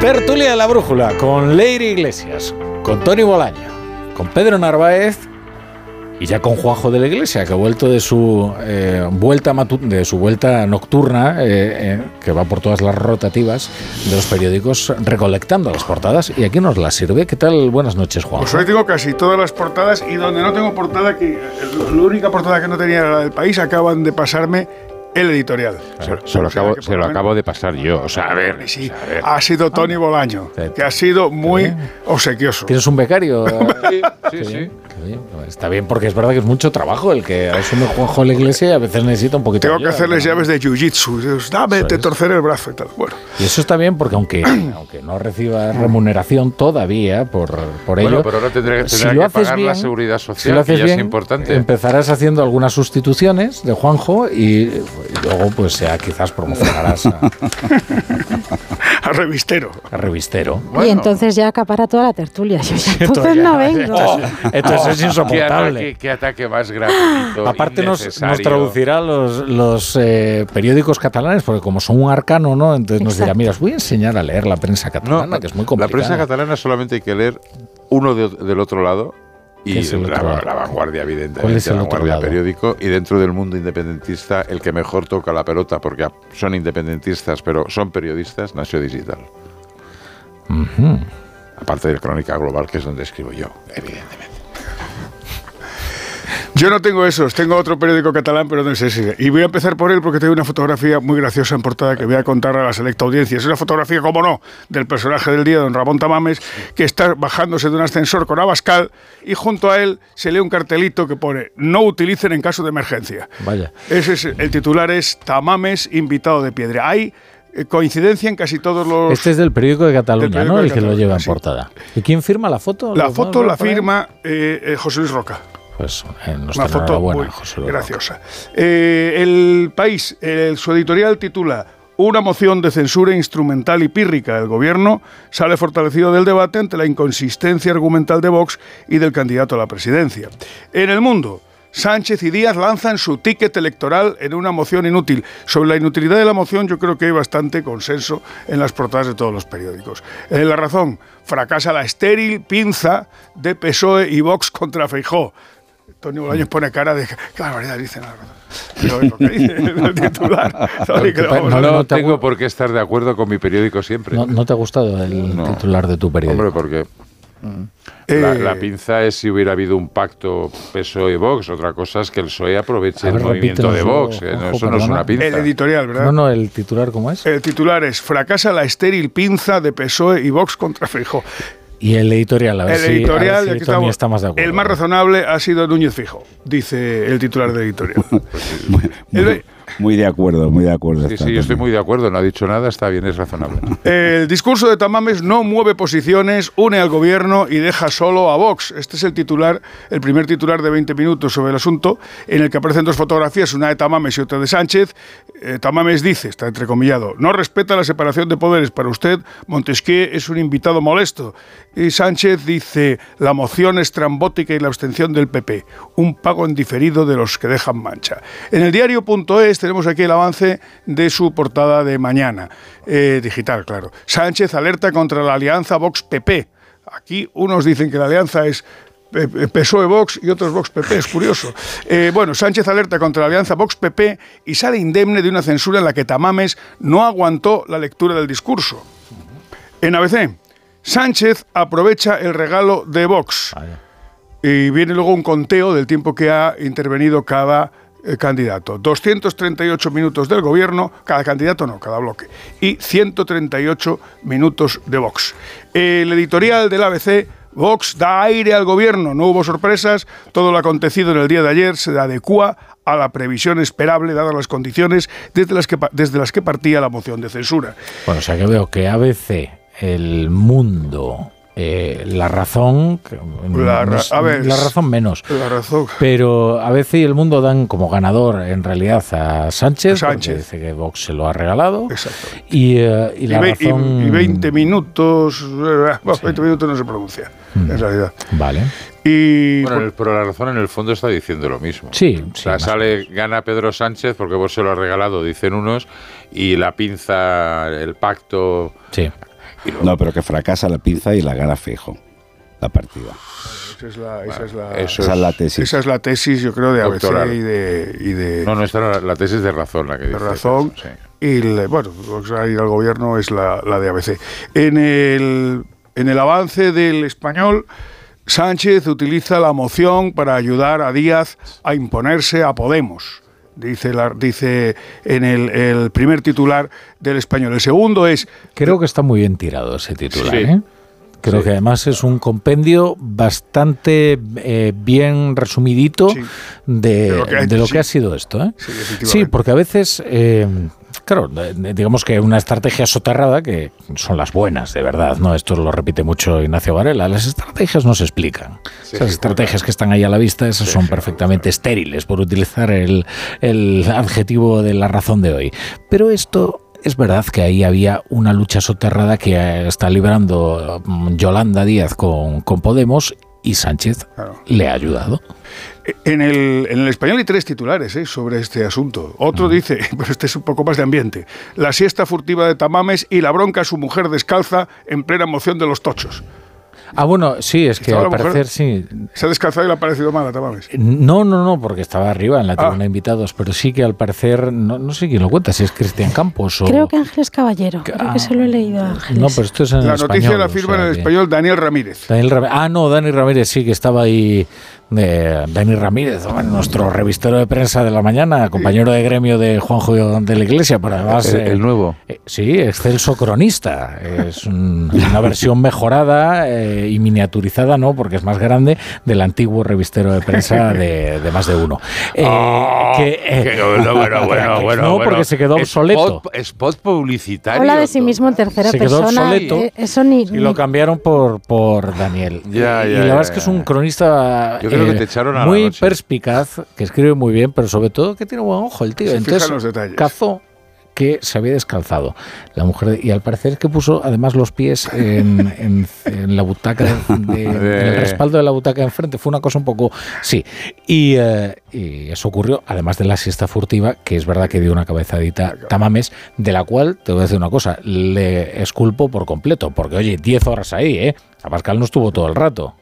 [SPEAKER 1] Tertulia de la Brújula con Leire Iglesias, con Tony Bolaño, con Pedro Narváez y ya con Juanjo de la Iglesia, que ha vuelto de su eh, vuelta matu- de su vuelta nocturna, eh, eh, que va por todas las rotativas de los periódicos recolectando las portadas y aquí nos las sirve. ¿Qué tal? Buenas noches, Juanjo.
[SPEAKER 35] Pues hoy tengo casi todas las portadas y donde no tengo portada, que eh, la única portada que no tenía era la del país, acaban de pasarme el editorial.
[SPEAKER 4] Se, se lo acabo, se lo acabo de pasar yo. O sea, a ver.
[SPEAKER 35] Sí,
[SPEAKER 4] a ver.
[SPEAKER 35] ha sido Tony Bolaño, que ha sido muy obsequioso.
[SPEAKER 1] ¿Tienes un becario?
[SPEAKER 35] sí,
[SPEAKER 1] bien, Está bien, porque es verdad que es mucho trabajo el que asume Juanjo de la Iglesia y a veces necesita un poquito
[SPEAKER 35] Tengo
[SPEAKER 1] de
[SPEAKER 35] que
[SPEAKER 1] ayuda,
[SPEAKER 35] hacerles
[SPEAKER 1] ¿no?
[SPEAKER 35] llaves de jiu-jitsu. Dios, Dame, te torceré el brazo y tal. Bueno,
[SPEAKER 1] Y eso está bien porque aunque, aunque no reciba remuneración todavía por, por
[SPEAKER 4] Bueno,
[SPEAKER 1] ello,
[SPEAKER 4] pero ahora tendrá, tendrá
[SPEAKER 1] si lo
[SPEAKER 4] que
[SPEAKER 1] haces
[SPEAKER 4] pagar
[SPEAKER 1] bien,
[SPEAKER 4] la seguridad
[SPEAKER 1] si
[SPEAKER 4] social,
[SPEAKER 1] lo
[SPEAKER 4] que
[SPEAKER 1] haces
[SPEAKER 4] ya
[SPEAKER 1] bien,
[SPEAKER 4] es importante.
[SPEAKER 1] empezarás haciendo algunas sustituciones de Juanjo y, y luego pues ya quizás promocionarás a,
[SPEAKER 35] a revistero.
[SPEAKER 1] a revistero.
[SPEAKER 3] Y entonces ya acapara toda la tertulia. Yo ya entonces
[SPEAKER 1] ya-
[SPEAKER 3] no vengo.
[SPEAKER 1] esto es- esto es insoportable.
[SPEAKER 4] ¿Qué ataque, qué ataque más gratuito.
[SPEAKER 1] Aparte nos, nos traducirá los, los eh, periódicos catalanes, porque como son un arcano, ¿no? Entonces nos dirá, mira, os voy a enseñar a leer la prensa catalana, que es muy
[SPEAKER 4] La
[SPEAKER 1] complicada.
[SPEAKER 4] prensa catalana solamente hay que leer uno de- del otro lado
[SPEAKER 1] ¿Qué
[SPEAKER 4] y la, la vanguardia, evidentemente.
[SPEAKER 1] ¿Cuál es el
[SPEAKER 4] la
[SPEAKER 1] otro
[SPEAKER 4] vanguardia
[SPEAKER 1] lado?
[SPEAKER 4] periódico y dentro del mundo independentista el que mejor toca la pelota porque son independentistas pero son periodistas, Nació Digital. Aparte de Crónica Global que es donde escribo yo, evidentemente.
[SPEAKER 35] Yo no tengo esos, tengo otro periódico catalán, pero no es ese. Y voy a empezar por él porque tengo una fotografía muy graciosa en portada que voy a contar a la selecta audiencia. Es una fotografía, como no, del personaje del día, don Ramón Tamames, que está bajándose de un ascensor con Abascal y junto a él se lee un cartelito que pone no utilicen en caso de emergencia.
[SPEAKER 1] Vaya.
[SPEAKER 35] Ese es, el titular es Tamames, invitado de piedra. Hay eh, coincidencia en casi todos los...
[SPEAKER 1] Este es del periódico de Cataluña,
[SPEAKER 35] periódico
[SPEAKER 1] ¿no?
[SPEAKER 35] de
[SPEAKER 1] El que lo lleva en
[SPEAKER 35] sí.
[SPEAKER 1] portada. ¿Y quién firma la foto?
[SPEAKER 35] La
[SPEAKER 1] ¿Lo
[SPEAKER 35] foto la firma eh, eh, José Luis Roca.
[SPEAKER 1] Pues eh,
[SPEAKER 35] Una foto muy
[SPEAKER 1] José
[SPEAKER 35] graciosa. Eh, el país, eh, su editorial titula una moción de censura instrumental y pírrica. El gobierno sale fortalecido del debate ante la inconsistencia argumental de Vox y del candidato a la presidencia. En el mundo, Sánchez y Díaz lanzan su ticket electoral en una moción inútil. Sobre la inutilidad de la moción yo creo que hay bastante consenso en las portadas de todos los periódicos. En la razón, fracasa la estéril pinza de PSOE y Vox contra Feijó. Tony Bolaños pone cara de qué barbaridad dice nada. Pero es lo que dice el titular. Que vamos
[SPEAKER 4] No, tengo por qué estar de acuerdo con mi periódico siempre.
[SPEAKER 1] ¿No, no te ha gustado el
[SPEAKER 4] No.
[SPEAKER 1] titular de tu periódico?
[SPEAKER 4] Hombre, porque
[SPEAKER 35] Eh,
[SPEAKER 4] la, la pinza es si hubiera habido un pacto PSOE-Vox. Otra cosa es que el PSOE aproveche
[SPEAKER 1] ver,
[SPEAKER 4] el movimiento de Vox. no-
[SPEAKER 1] Juanjo,
[SPEAKER 4] eso no es
[SPEAKER 1] perdona.
[SPEAKER 4] una pinza.
[SPEAKER 35] El editorial, ¿verdad?
[SPEAKER 1] No, no, el titular, ¿cómo es?
[SPEAKER 35] El titular es Fracasa la estéril pinza de PSOE y Vox contra Feijó.
[SPEAKER 1] Y el editorial, a ver
[SPEAKER 35] El
[SPEAKER 1] si, a ver
[SPEAKER 35] editorial,
[SPEAKER 1] si
[SPEAKER 35] aquí
[SPEAKER 1] Tony
[SPEAKER 35] estamos,
[SPEAKER 1] está más de acuerdo.
[SPEAKER 35] el más razonable ha sido Núñez Fijo, dice el titular del editorial.
[SPEAKER 36] Muy, muy de acuerdo, muy de acuerdo.
[SPEAKER 4] Sí, sí, yo estoy muy de acuerdo. No ha dicho nada, está bien, es razonable.
[SPEAKER 35] El discurso de Tamames no mueve posiciones, une al gobierno y deja solo a Vox. Este es el titular, el primer titular de 20 minutos sobre el asunto, en el que aparecen dos fotografías, una de Tamames y otra de Sánchez. Eh, Tamames dice, está entrecomillado, no respeta la separación de poderes. Para usted, Montesquieu es un invitado molesto. Y Sánchez dice, la moción estrambótica y la abstención del PP, un pago en diferido de los que dejan mancha. En el diario.es tenemos aquí el avance de su portada de mañana, eh, digital, claro. Sánchez alerta contra la alianza Vox-PP. Aquí unos dicen que la alianza es eh, eh, PSOE-Vox y otros Vox-PP, es curioso. Eh, bueno, Sánchez alerta contra la alianza Vox-PP y sale indemne de una censura en la que Tamames no aguantó la lectura del discurso. En ABC, Sánchez aprovecha el regalo de Vox. Y viene luego un conteo del tiempo que ha intervenido cada candidato. 238 minutos del gobierno, cada candidato no, cada bloque. Y 138 minutos de Vox. El editorial del ABC, Vox da aire al gobierno, no hubo sorpresas, todo lo acontecido en el día de ayer se adecua a la previsión esperable dadas las condiciones desde las que, desde las que partía la moción de censura.
[SPEAKER 1] Bueno, o sea que veo que ABC, el mundo, eh, la razón. que
[SPEAKER 35] La
[SPEAKER 1] no
[SPEAKER 35] ra-
[SPEAKER 1] es-
[SPEAKER 35] a ver,
[SPEAKER 1] la razón menos.
[SPEAKER 35] La razón.
[SPEAKER 1] Pero ABC y el mundo dan como ganador en realidad a Sánchez, porque
[SPEAKER 35] Sánchez.
[SPEAKER 1] dice que Vox se lo ha regalado.
[SPEAKER 35] Exacto.
[SPEAKER 1] Y, eh, y la
[SPEAKER 35] y-
[SPEAKER 1] razón.
[SPEAKER 35] y 20 minutos, eh, bueno, 20 minutos no se pronuncia,
[SPEAKER 1] Mm.
[SPEAKER 35] en realidad.
[SPEAKER 1] Vale.
[SPEAKER 35] Y
[SPEAKER 4] Bueno, el- pero la razón en el fondo está diciendo lo mismo.
[SPEAKER 1] Sí,
[SPEAKER 4] O sea, sale, gana Pedro Sánchez porque vos se lo ha regalado, dicen unos, y la pinza, el pacto.
[SPEAKER 1] Sí.
[SPEAKER 36] No, pero que fracasa la pinza y la gana fijo. La partida.
[SPEAKER 35] esa es la, esa es la-
[SPEAKER 4] Eso
[SPEAKER 36] Esa es la tesis.
[SPEAKER 35] esa es la tesis, yo creo, de ABC y de, y de,
[SPEAKER 4] No, no, esta era la, tesis de razón la que
[SPEAKER 35] de
[SPEAKER 4] dice.
[SPEAKER 35] razón. Y le- bueno, va a ir al gobierno es la, la de ABC. En el, en el avance del español, Sánchez utiliza la moción para ayudar a Díaz a imponerse a Podemos. Dice, la, dice en el, el primer titular del español. El segundo es
[SPEAKER 1] Creo que está muy bien tirado ese titular.
[SPEAKER 35] Sí.
[SPEAKER 1] ¿eh? Creo
[SPEAKER 35] Sí.
[SPEAKER 1] que además es un compendio bastante eh, bien resumidito de,
[SPEAKER 35] De lo que ha-
[SPEAKER 1] de lo
[SPEAKER 35] sí.
[SPEAKER 1] que ha sido esto. ¿eh?
[SPEAKER 35] Sí,
[SPEAKER 1] porque a veces, eh, claro, de- digamos que una estrategia soterrada, que son las buenas, de verdad, ¿no? Esto lo repite mucho Ignacio Varela, las estrategias no se explican.
[SPEAKER 4] Sí,
[SPEAKER 1] Esas estrategias que están ahí a la vista, esas son perfectamente estériles, por utilizar el, el adjetivo de la razón de hoy. Pero esto es verdad que ahí había una lucha soterrada que eh, está librando mm, Yolanda Díaz con, con Podemos y Sánchez le ha ayudado.
[SPEAKER 35] En el, en el español hay tres titulares ¿eh? sobre este asunto. Otro dice, pero este es un poco más de ambiente, la siesta furtiva de Tamames y la bronca a su mujer descalza en plena moción de los tochos.
[SPEAKER 1] Ah, bueno, sí, es que al
[SPEAKER 35] la
[SPEAKER 1] parecer sí.
[SPEAKER 35] Se ha descalzado y le ha parecido mal a Tamames.
[SPEAKER 1] No, no, no, porque estaba arriba en la
[SPEAKER 35] Ah.
[SPEAKER 1] tribuna de invitados, pero sí que al parecer, no, no sé quién lo cuenta, si es Cristian Campos o...
[SPEAKER 3] Creo que Ángeles Caballero, creo que se lo he leído a Ángeles.
[SPEAKER 1] No, pero esto es en
[SPEAKER 35] La
[SPEAKER 1] español.
[SPEAKER 35] noticia la
[SPEAKER 1] o
[SPEAKER 35] firma
[SPEAKER 1] sea
[SPEAKER 35] en el español Daniel Ramírez.
[SPEAKER 1] Daniel Ramírez. Ah, no, Dani Ramírez sí que estaba ahí. De Dani Ramírez, nuestro revistero de prensa de la mañana, compañero de gremio de Juanjo de la Iglesia, pero además.
[SPEAKER 4] El- el nuevo.
[SPEAKER 1] eh, sí, excelso cronista. Es un- una versión mejorada eh, y miniaturizada, ¿no? Porque es más grande del antiguo revistero de prensa de, de más de uno. Eh, que, eh,
[SPEAKER 4] Que- bueno, bueno, bueno, bueno,
[SPEAKER 1] no,
[SPEAKER 4] bueno.
[SPEAKER 1] porque se quedó obsoleto.
[SPEAKER 4] Spot, spot publicitario.
[SPEAKER 3] Habla de sí mismo en tercera
[SPEAKER 1] Se quedó
[SPEAKER 3] persona.
[SPEAKER 1] obsoleto
[SPEAKER 3] eh, Eso ni,
[SPEAKER 1] y lo cambiaron por, por Daniel.
[SPEAKER 4] Ya,
[SPEAKER 1] y
[SPEAKER 4] ya,
[SPEAKER 1] la
[SPEAKER 4] ya,
[SPEAKER 1] verdad es que es un cronista
[SPEAKER 4] Yo creo que
[SPEAKER 1] eh,
[SPEAKER 4] te echaron a la
[SPEAKER 1] muy
[SPEAKER 4] noche.
[SPEAKER 1] perspicaz, que escribe muy bien, pero sobre todo que tiene buen ojo el tío.
[SPEAKER 35] Se
[SPEAKER 1] Entonces,
[SPEAKER 35] en los detalles.
[SPEAKER 1] cazó que se había descalzado. La mujer, y al parecer es que puso además los pies en, en- en la butaca, de- en el respaldo de la butaca de enfrente. Fue una cosa un poco. Sí. Y, eh, y eso ocurrió, además de la siesta furtiva, que es verdad que dio una cabezadita Tamames, de la cual te voy a decir una cosa, le esculpo por completo, porque oye, 10 horas ahí, ¿eh? Abascal no estuvo todo el rato.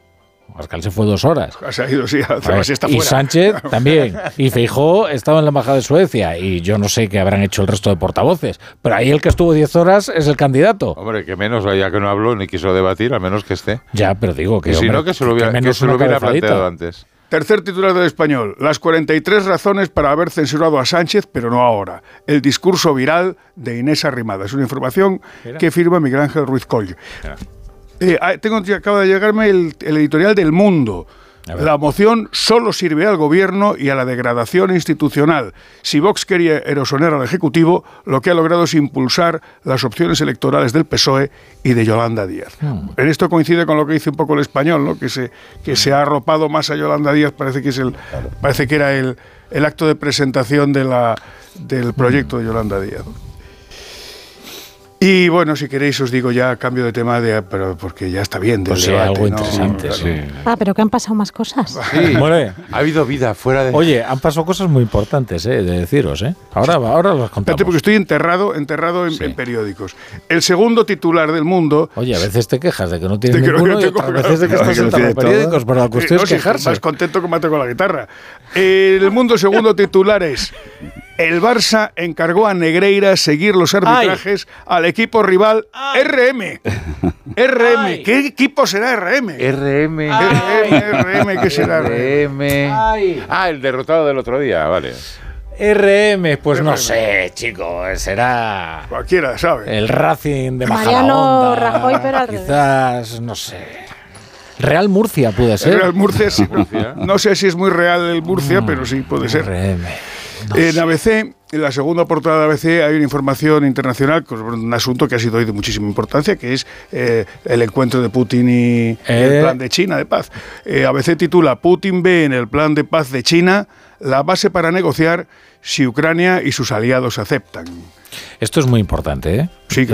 [SPEAKER 1] Abascal se fue dos horas.
[SPEAKER 35] Se ha ido, sí, a hacer
[SPEAKER 1] A
[SPEAKER 35] la
[SPEAKER 1] ver,
[SPEAKER 35] siesta
[SPEAKER 1] y
[SPEAKER 35] fuera.
[SPEAKER 1] Sánchez también. Y Feijó estaba en la embajada de Suecia. Y yo no sé qué habrán hecho el resto de portavoces. Pero ahí el que estuvo 10 horas es el candidato.
[SPEAKER 4] Hombre, que menos, ya que no habló ni quiso debatir, a menos que esté.
[SPEAKER 1] Ya, pero digo que.
[SPEAKER 4] Si no, que se lo hubiera,
[SPEAKER 1] que
[SPEAKER 4] que se lo hubiera planteado antes.
[SPEAKER 35] Tercer titular del español. Las 43 razones para haber censurado a Sánchez, pero no ahora. El discurso viral de Inés Arrimada. Es una información
[SPEAKER 1] Mira.
[SPEAKER 35] que firma Miguel Ángel Ruiz Coll. Eh, ah, tengo, acaba de llegarme el, el editorial del Mundo. La moción solo sirve al gobierno y a la degradación institucional. Si Vox quería erosionar al Ejecutivo, lo que ha logrado es impulsar las opciones electorales del PSOE y de Yolanda Díaz. En esto coincide con lo que dice un poco el español, ¿no? que, se, que se ha arropado más a Yolanda Díaz, parece que, es el, parece que era el, el acto de presentación de la, del proyecto de Yolanda Díaz. Y bueno, si queréis os digo ya cambio de tema, de, pero porque ya está bien del
[SPEAKER 1] Pues sí,
[SPEAKER 35] debate,
[SPEAKER 1] algo
[SPEAKER 35] ¿no?
[SPEAKER 1] interesante, sí.
[SPEAKER 3] Ah, pero que han pasado más cosas.
[SPEAKER 1] Hombre,
[SPEAKER 4] ha habido vida fuera de.
[SPEAKER 1] Oye, han pasado cosas muy importantes, eh, de deciros, ¿eh? Ahora, ahora las contamos.
[SPEAKER 35] Espérate, porque estoy enterrado, enterrado en, en periódicos. El segundo titular del mundo.
[SPEAKER 1] Oye, a veces te quejas de que no tienes
[SPEAKER 35] no-
[SPEAKER 1] ninguno
[SPEAKER 35] que
[SPEAKER 1] y otras veces de que
[SPEAKER 35] claro,
[SPEAKER 1] estás en
[SPEAKER 35] tiene
[SPEAKER 1] periódicos, pero la cuestión
[SPEAKER 35] Eh, no,
[SPEAKER 1] es
[SPEAKER 35] sí,
[SPEAKER 1] quejarse.
[SPEAKER 35] Más contento que mate con la guitarra. El mundo segundo titular es. El Barça encargó a Negreira seguir los arbitrajes al equipo rival RM. RM. ¿Qué equipo será RM?
[SPEAKER 4] RM.
[SPEAKER 35] RM, RM, ¿qué será?
[SPEAKER 4] RM. Ah, el derrotado del otro día, vale.
[SPEAKER 1] RM, pues no sé, chico, será
[SPEAKER 35] Cualquiera, ¿sabe?
[SPEAKER 1] el Racing de
[SPEAKER 3] Mariano. Rajoy, pero.
[SPEAKER 1] Quizás, no sé. Real Murcia puede ser.
[SPEAKER 35] Real Murcia, sí. No sé si es muy real el Murcia, pero sí puede ser.
[SPEAKER 1] RM.
[SPEAKER 35] En ABC, en la segunda portada de ABC, hay una información internacional sobre un asunto que ha sido hoy de muchísima importancia, que es eh, el encuentro de Putin y
[SPEAKER 1] Eh.
[SPEAKER 35] el plan de China de paz. Eh, ABC titula Putin ve en el plan de paz de China la base para negociar si Ucrania y sus aliados aceptan.
[SPEAKER 1] Esto es muy importante, ¿eh?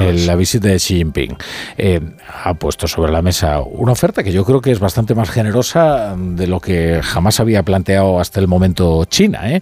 [SPEAKER 1] El- la visita de Xi Jinping eh, ha puesto sobre la mesa una oferta que yo creo que es bastante más generosa de lo que jamás había planteado hasta el momento China. ¿eh?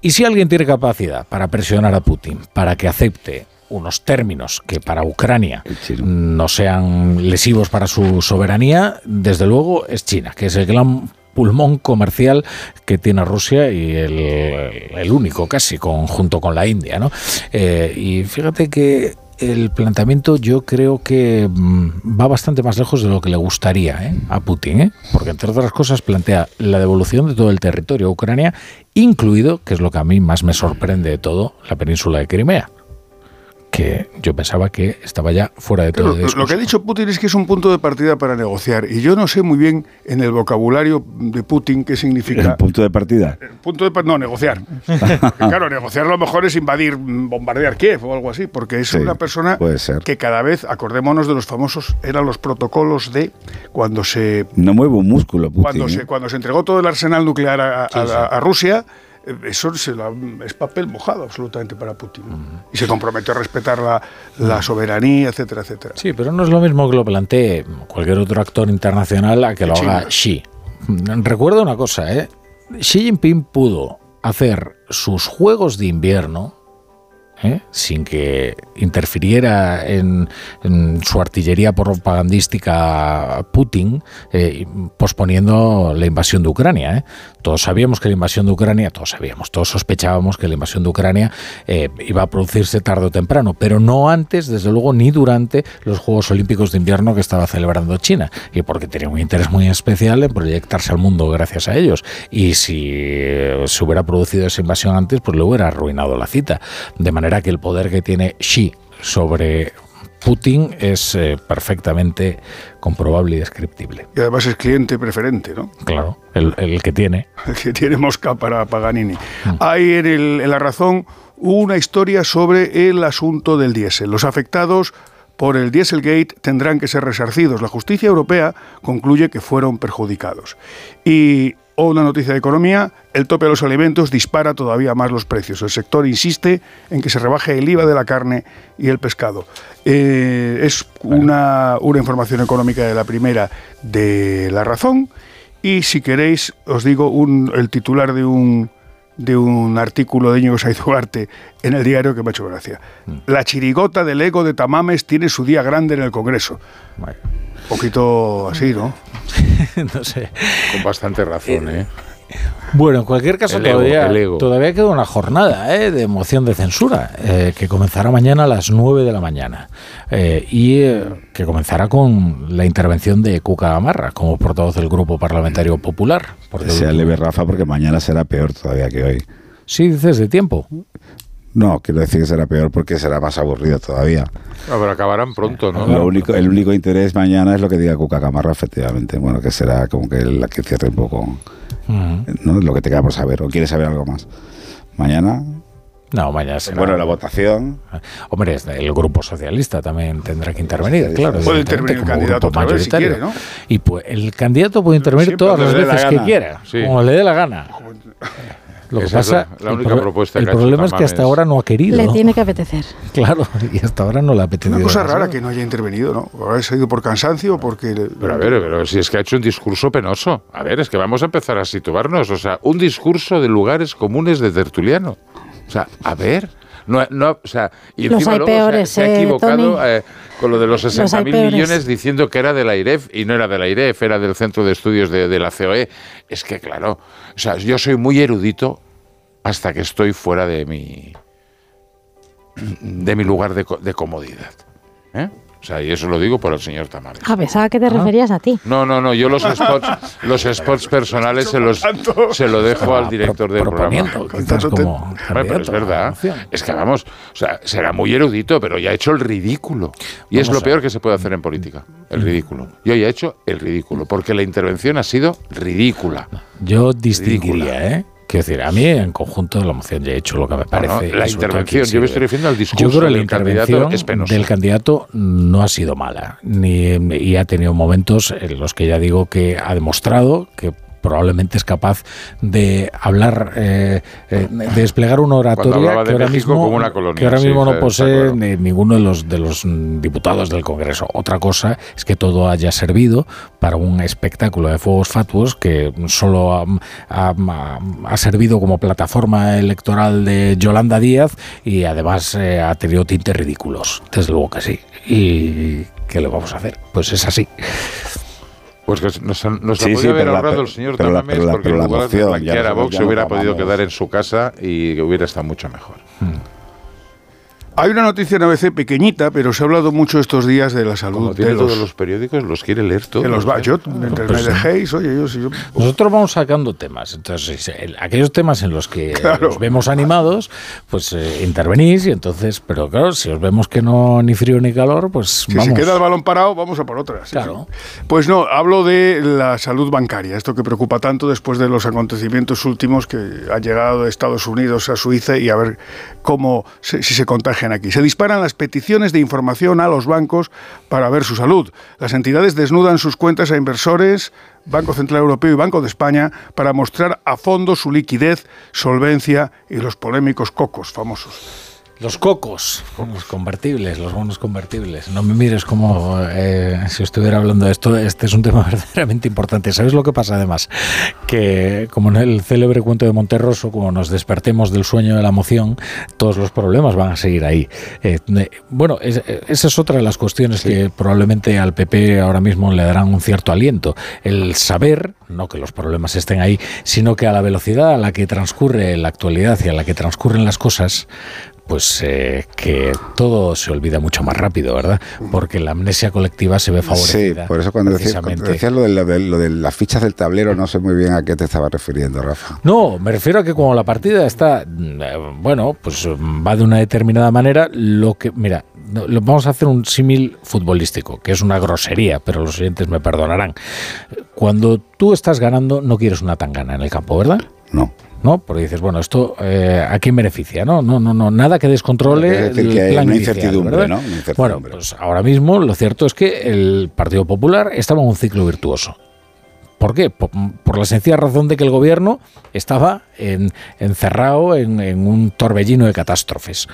[SPEAKER 1] Y si alguien tiene capacidad para presionar a Putin para que acepte unos términos que para Ucrania no sean lesivos para su soberanía, desde luego es China, que es el gran pulmón comercial que tiene Rusia y el, único casi con, junto con la India. ¿no? Eh, y fíjate que el planteamiento yo creo que mm, va bastante más lejos de lo que le gustaría ¿eh? a Putin, ¿eh? porque entre otras cosas plantea la devolución de todo el territorio a Ucrania, incluido, que es lo que a mí más me sorprende de todo, la península de Crimea que yo pensaba que estaba ya fuera de todo
[SPEAKER 35] Lo, lo que ha dicho Putin es que es un punto de partida para negociar. Y yo no sé muy bien en el vocabulario de Putin qué significa.
[SPEAKER 36] El punto de partida.
[SPEAKER 35] Punto de no, negociar. Porque, claro, negociar a lo mejor es invadir, mm, bombardear Kiev o algo así, porque es
[SPEAKER 36] Sí,
[SPEAKER 35] una persona
[SPEAKER 36] puede ser.
[SPEAKER 35] que cada vez, acordémonos de los famosos, eran los protocolos de cuando se
[SPEAKER 36] No mueve un músculo, Putin.
[SPEAKER 35] cuando
[SPEAKER 36] ¿eh?
[SPEAKER 35] se cuando se entregó todo el arsenal nuclear a, a-
[SPEAKER 36] Sí, sí.
[SPEAKER 35] a- a Rusia. Eso se la- es papel mojado absolutamente para Putin. ¿no? Y se comprometió a respetar la, la soberanía, etcétera, etcétera.
[SPEAKER 1] Sí, pero no es lo mismo que lo plantee cualquier otro actor internacional a que lo
[SPEAKER 35] China.
[SPEAKER 1] haga Xi. Recuerda una cosa, ¿eh? Xi Jinping pudo hacer sus juegos de invierno ¿eh? sin que interfiriera en, su artillería propagandística Putin, eh, posponiendo la invasión de Ucrania. ¿eh? Todos sabíamos que la invasión de Ucrania, todos sabíamos, todos sospechábamos que la invasión de Ucrania eh, iba a producirse tarde o temprano, pero no antes, desde luego, ni durante los Juegos Olímpicos de Invierno que estaba celebrando China, y porque tenía un interés muy especial en proyectarse al mundo gracias a ellos. Y si se hubiera producido esa invasión antes, pues le hubiera arruinado la cita. De manera que el poder que tiene Xi sobre Putin es eh, perfectamente comprobable y descriptible.
[SPEAKER 35] Y además es cliente preferente, ¿no?
[SPEAKER 1] Claro, el, el que tiene.
[SPEAKER 35] El que tiene mosca para Paganini. Hay en, el- en La Razón una historia sobre el asunto del diésel. Los afectados por el Dieselgate tendrán que ser resarcidos. La justicia europea concluye que fueron perjudicados. Y O una noticia de economía, el tope de los alimentos dispara todavía más los precios. El sector insiste en que se rebaje el IVA de la carne y el pescado. Eh, es una, una información económica de la primera de La Razón. Y si queréis, os digo un, el titular de un, de un artículo de Íñigo Saiz Duarte en el diario que me ha hecho gracia. La chirigota del ego de Tamames tiene su día grande en el Congreso. Poquito así, ¿no?
[SPEAKER 1] no sé.
[SPEAKER 4] Con bastante razón, ¿eh?
[SPEAKER 1] Bueno, en cualquier caso,
[SPEAKER 4] El
[SPEAKER 1] todavía,
[SPEAKER 4] ego.
[SPEAKER 1] todavía queda una jornada ¿eh? de moción de censura eh, que comenzará mañana a las 9 de la mañana eh, y eh, que comenzará con la intervención de Cuca Gamarra como portavoz del Grupo Parlamentario Popular. Porque
[SPEAKER 36] Que sea leve, Rafa, porque mañana será peor todavía que hoy.
[SPEAKER 1] Sí, dices de tiempo.
[SPEAKER 36] No, quiero decir que será peor porque será más aburrido todavía.
[SPEAKER 4] No, pero acabarán pronto, ¿no?
[SPEAKER 36] Lo único, el único interés mañana es lo que diga Cuca Camarra, efectivamente. Bueno, que será como que la que cierre un poco ¿no? lo que te queda por saber. ¿O quieres saber algo más? Mañana.
[SPEAKER 1] No, mañana será.
[SPEAKER 36] Bueno, la votación.
[SPEAKER 1] Hombre, es- el Grupo Socialista también tendrá que intervenir, claro.
[SPEAKER 35] Puede intervenir el
[SPEAKER 1] como
[SPEAKER 35] candidato otra vez si
[SPEAKER 1] mayoritario.
[SPEAKER 35] quiere, ¿no?
[SPEAKER 1] Y pues el candidato puede intervenir
[SPEAKER 35] Siempre
[SPEAKER 1] todas las
[SPEAKER 35] la
[SPEAKER 1] veces que quiera,
[SPEAKER 4] Sí.
[SPEAKER 1] como le dé la gana. Lo que
[SPEAKER 4] Esa es
[SPEAKER 1] pasa,
[SPEAKER 4] la- la
[SPEAKER 1] el
[SPEAKER 4] única
[SPEAKER 1] pro-
[SPEAKER 4] propuesta
[SPEAKER 1] el
[SPEAKER 4] que ha
[SPEAKER 1] problema es que hasta ahora no ha querido.
[SPEAKER 3] Le tiene que apetecer.
[SPEAKER 1] Claro, y hasta ahora no le ha apetecido.
[SPEAKER 35] Una cosa rara que no haya intervenido, ¿no? Habrá sido por cansancio o porque...
[SPEAKER 4] Pero a ver, pero si es que ha hecho un discurso penoso. A ver, es que vamos a empezar a situarnos. O sea, un discurso de lugares comunes de tertuliano. O sea, a ver. No, no, o sea, y
[SPEAKER 3] Los
[SPEAKER 4] encima
[SPEAKER 3] hay
[SPEAKER 4] luego se ha-
[SPEAKER 3] peores,
[SPEAKER 4] se, ha
[SPEAKER 3] eh,
[SPEAKER 4] equivocado eh, con lo de los
[SPEAKER 3] Los hay
[SPEAKER 4] 60.000
[SPEAKER 3] peores.
[SPEAKER 4] millones diciendo que era de la IREF y no era de la IREF, era del Centro de Estudios de, de la COE. Es que, claro, o sea, yo soy muy erudito hasta que estoy fuera de mi, de mi lugar de, de comodidad. ¿eh? O sea, y eso lo digo por el señor Tamames.
[SPEAKER 3] Ah, pensaba que te referías a ti.
[SPEAKER 4] No, no, no, yo los spots, los spots personales se los se lo dejo al director del programa.
[SPEAKER 1] como
[SPEAKER 4] Hombre, pero es verdad. Es que vamos, o sea, será muy erudito, pero ya ha hecho el ridículo. Y es lo peor que se puede hacer en política, el ridículo. Y hoy ha hecho el ridículo, porque la intervención ha sido ridícula.
[SPEAKER 1] Yo distinguiría, ¿eh? Quiero decir, a mí en conjunto la moción ya he hecho lo que me
[SPEAKER 4] no,
[SPEAKER 1] parece.
[SPEAKER 4] la intervención, yo me estoy refiriendo al discurso
[SPEAKER 1] Yo creo que la
[SPEAKER 4] candidato
[SPEAKER 1] intervención
[SPEAKER 4] penoso.
[SPEAKER 1] del candidato no ha sido mala. Ni, y ha tenido momentos en los que ya digo que ha demostrado que probablemente es capaz de hablar, eh, eh, de desplegar una oratoria que ahora,
[SPEAKER 4] México
[SPEAKER 1] mismo,
[SPEAKER 4] como una colonia,
[SPEAKER 1] que ahora mismo no posee ni ninguno de los, de los diputados del Congreso. Otra cosa es que todo haya servido para un espectáculo de fuegos fatuos que solo ha, ha- ha- ha servido como plataforma electoral de Yolanda Díaz y además eh, ha tenido tintes ridículos. Desde luego que sí. ¿Y qué le vamos a hacer? Pues es así.
[SPEAKER 4] Pues que nos, nos
[SPEAKER 36] Sí,
[SPEAKER 4] la
[SPEAKER 36] sí,
[SPEAKER 4] podía haber
[SPEAKER 36] pero la-
[SPEAKER 4] ahorrado el señor
[SPEAKER 36] la-
[SPEAKER 4] Tamames
[SPEAKER 36] la-
[SPEAKER 4] porque
[SPEAKER 36] pero
[SPEAKER 4] en
[SPEAKER 36] la
[SPEAKER 4] lugar de blanquear a Vox se hubiera podido quedar en su casa y hubiera estado mucho mejor.
[SPEAKER 35] Hay una noticia en ABC pequeñita, pero se ha hablado mucho estos días de la salud
[SPEAKER 4] Como tiene
[SPEAKER 35] de los,
[SPEAKER 4] todos los periódicos, los quiere leer todos.
[SPEAKER 35] de los
[SPEAKER 4] ¿eh?
[SPEAKER 35] Yo, entre
[SPEAKER 1] Pues
[SPEAKER 35] me dejéis, oye, yo, si yo
[SPEAKER 1] Nosotros vamos sacando temas. Entonces, el- aquellos temas en los que
[SPEAKER 35] Claro.
[SPEAKER 1] os vemos animados, pues eh, intervenís y entonces, pero claro, si os vemos que no ni frío ni calor, pues
[SPEAKER 35] Si
[SPEAKER 1] vamos.
[SPEAKER 35] se queda el balón parado, vamos a por otra. sí,
[SPEAKER 1] Claro.
[SPEAKER 35] sí. Pues no, hablo de la salud bancaria, esto que preocupa tanto después de los acontecimientos últimos que han llegado de Estados Unidos a Suiza y a ver cómo se- si se contagian aquí. Se disparan las peticiones de información a los bancos para ver su salud. Las entidades desnudan sus cuentas a inversores, Banco Central Europeo y Banco de España para mostrar a fondo su liquidez, solvencia y los polémicos cocos famosos.
[SPEAKER 1] Los cocos, los convertibles, los bonos convertibles. No me mires como eh, si estuviera hablando de esto. Este es un tema verdaderamente importante. ¿Sabes lo que pasa además? Que como en el célebre cuento de Monterroso, como nos despertemos del sueño de la emoción, todos los problemas van a seguir ahí. Eh, bueno, es- esa es otra de las cuestiones que probablemente al PP ahora mismo le darán un cierto aliento. El saber, no que los problemas estén ahí, sino que a la velocidad a la que transcurre la actualidad y a la que transcurren las cosas, pues eh, que todo se olvida mucho más rápido, ¿verdad? Porque la amnesia colectiva se ve
[SPEAKER 36] Sí,
[SPEAKER 1] favorecida.
[SPEAKER 36] por eso cuando decías, cuando lo, de, lo de- lo de las fichas del tablero, no sé muy bien a qué te estaba refiriendo, Rafa.
[SPEAKER 1] No, me refiero a que como la partida está, mm, eh, bueno, pues mm, va de una determinada manera, lo que, mira, vamos a hacer un símil futbolístico, que es una grosería, pero los oyentes me perdonarán. Cuando tú estás ganando, no quieres una tangana en el campo, ¿verdad?
[SPEAKER 36] No.
[SPEAKER 1] ¿No? Porque dices, bueno, esto eh, a quién beneficia, ¿no? No, no, no, nada que descontrole el
[SPEAKER 36] que hay
[SPEAKER 1] plan
[SPEAKER 36] una incertidumbre. ¿no? Una incertidumbre.
[SPEAKER 1] Bueno, pues ahora mismo lo cierto es que el Partido Popular estaba en un ciclo virtuoso ¿Por qué? Por, por la sencilla razón de que el gobierno estaba en- encerrado en, en un torbellino de catástrofes.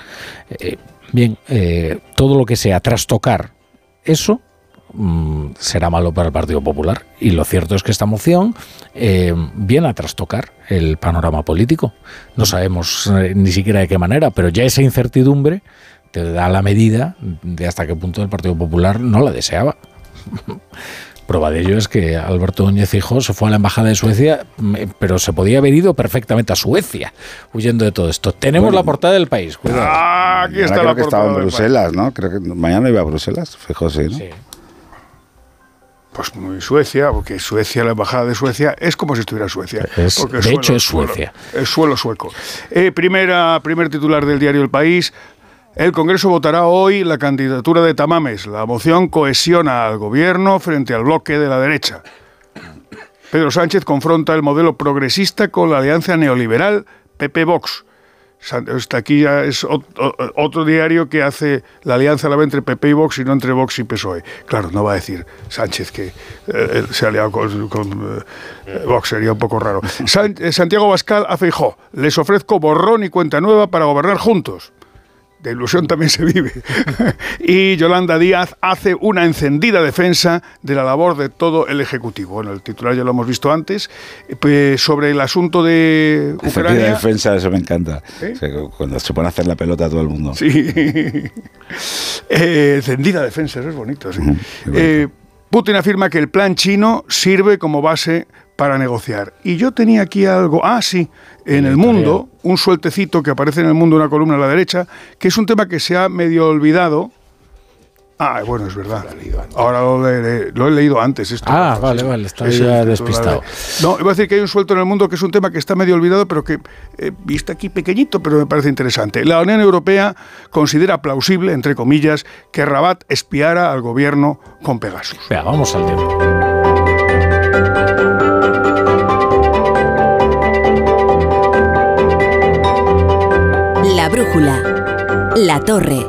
[SPEAKER 1] Eh, bien, eh, todo lo que sea trastocar eso mm, será malo para el Partido Popular. Y lo cierto es que esta moción eh, viene a trastocar el panorama político. No sabemos eh, ni siquiera de qué manera, pero ya esa incertidumbre te da la medida de hasta qué punto el Partido Popular no la deseaba. Prueba de ello es que Alberto Núñez Fijo se fue a la embajada de Suecia, mm, pero se podía haber ido perfectamente a Suecia, huyendo de todo esto. Tenemos
[SPEAKER 36] Bueno.
[SPEAKER 1] la portada del país. Cuidado.
[SPEAKER 35] Ah, aquí está
[SPEAKER 36] creo
[SPEAKER 35] la
[SPEAKER 36] que estaba en
[SPEAKER 35] portada
[SPEAKER 36] Bruselas, ¿no? Creo que mañana iba a Bruselas, fijo, sí, ¿no?
[SPEAKER 35] Pues muy Suecia, porque Suecia, la embajada de Suecia, es como si estuviera en Suecia.
[SPEAKER 1] Es-
[SPEAKER 35] porque
[SPEAKER 1] de hecho, es
[SPEAKER 35] suelo-
[SPEAKER 1] Suecia.
[SPEAKER 35] Es suelo sueco. Eh, primera, primer titular del diario El País. El Congreso votará hoy la candidatura de Tamames. La moción cohesiona al gobierno frente al bloque de la derecha. Pedro Sánchez confronta el modelo progresista con la alianza neoliberal PP-Vox. Aquí ya es otro diario que hace la alianza la ve entre PP y Vox y no entre Vox y PSOE. Claro, no va a decir Sánchez que eh, se ha aliado con, eh, Vox, sería un poco raro. Eh, Santiago Bascal a Feijó, les ofrezco borrón y cuenta nueva para gobernar juntos. De ilusión también se vive. y Yolanda Díaz hace una encendida defensa de la labor de todo el Ejecutivo. Bueno, el titular ya lo hemos visto antes. Eh, pues, sobre el asunto de
[SPEAKER 36] Encendida
[SPEAKER 35] Ucrania.
[SPEAKER 36] defensa, eso me encanta.
[SPEAKER 35] ¿Eh?
[SPEAKER 36] O sea, cuando se pone a hacer la pelota a todo el mundo.
[SPEAKER 35] Sí. Eh, encendida defensa, eso es bonito. sí. Eh, Putin afirma que el plan chino sirve como base para negociar. Y yo tenía aquí algo, ah, sí, en el mundo, un sueltecito que aparece en el mundo, una columna a la derecha, que es un tema que se ha medio olvidado. Ah, bueno, es verdad. Ahora lo, leeré- lo he leído antes. Esto.
[SPEAKER 1] Ah, vale, vale, estás
[SPEAKER 35] Sí,
[SPEAKER 1] ya despistado.
[SPEAKER 35] No, iba a decir que hay un suelto en el mundo que es un tema que está medio olvidado, pero que eh, vista aquí pequeñito, pero me parece interesante. La Unión Europea considera plausible, entre comillas, que Rabat espiara al gobierno con Pegasus.
[SPEAKER 1] Vea, vamos al tiempo.
[SPEAKER 26] La torre.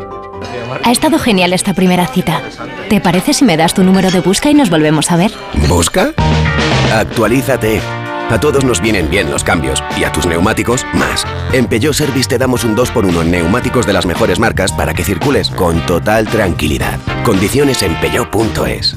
[SPEAKER 34] Ha estado genial esta primera cita. ¿Te parece si me das tu número de busca y nos volvemos a ver?
[SPEAKER 33] ¿Busca? Actualízate. A todos nos vienen bien los cambios y a tus neumáticos más. En Peugeot Service te damos un 2x1 en neumáticos de las mejores marcas para que circules con total tranquilidad. Condiciones en peugeot.es.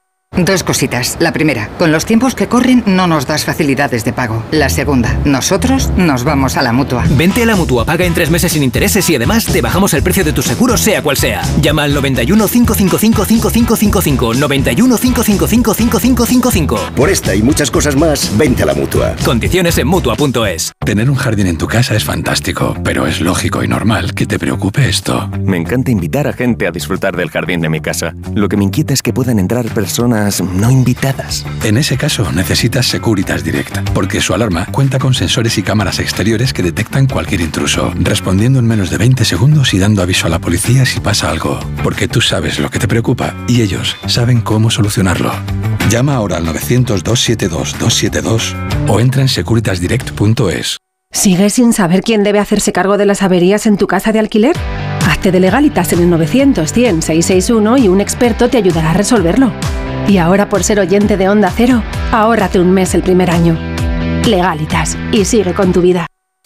[SPEAKER 37] Dos cositas. La primera, con los tiempos que corren no nos das facilidades de pago. La segunda, nosotros nos vamos a la mutua.
[SPEAKER 38] Vente a la mutua, paga en tres meses sin intereses y además te bajamos el precio de tu seguro, sea cual sea. Llama al 91 555 5555. 91 555 5555.
[SPEAKER 33] Por esta y muchas cosas más, vente a la mutua.
[SPEAKER 38] Condiciones en mutua.es.
[SPEAKER 39] Tener un jardín en tu casa es fantástico, pero es lógico y normal que te preocupe esto.
[SPEAKER 40] Me encanta invitar a gente a disfrutar del jardín de mi casa. Lo que me inquieta es que puedan entrar personas no invitadas.
[SPEAKER 39] En ese caso necesitas Securitas Direct, porque su alarma cuenta con sensores y cámaras exteriores que detectan cualquier intruso, respondiendo en menos de 20 segundos y dando aviso a la policía si pasa algo, porque tú sabes lo que te preocupa y ellos saben cómo solucionarlo. Llama ahora al 900-272-272 o entra en securitasdirect.es.
[SPEAKER 41] ¿Sigues sin saber quién debe hacerse cargo de las averías en tu casa de alquiler? Hazte de legalitas en el 900-100-661 y un experto te ayudará a resolverlo. Y ahora por ser oyente de Onda Cero, ahórrate un mes el primer año. Legalitas y sigue con tu vida.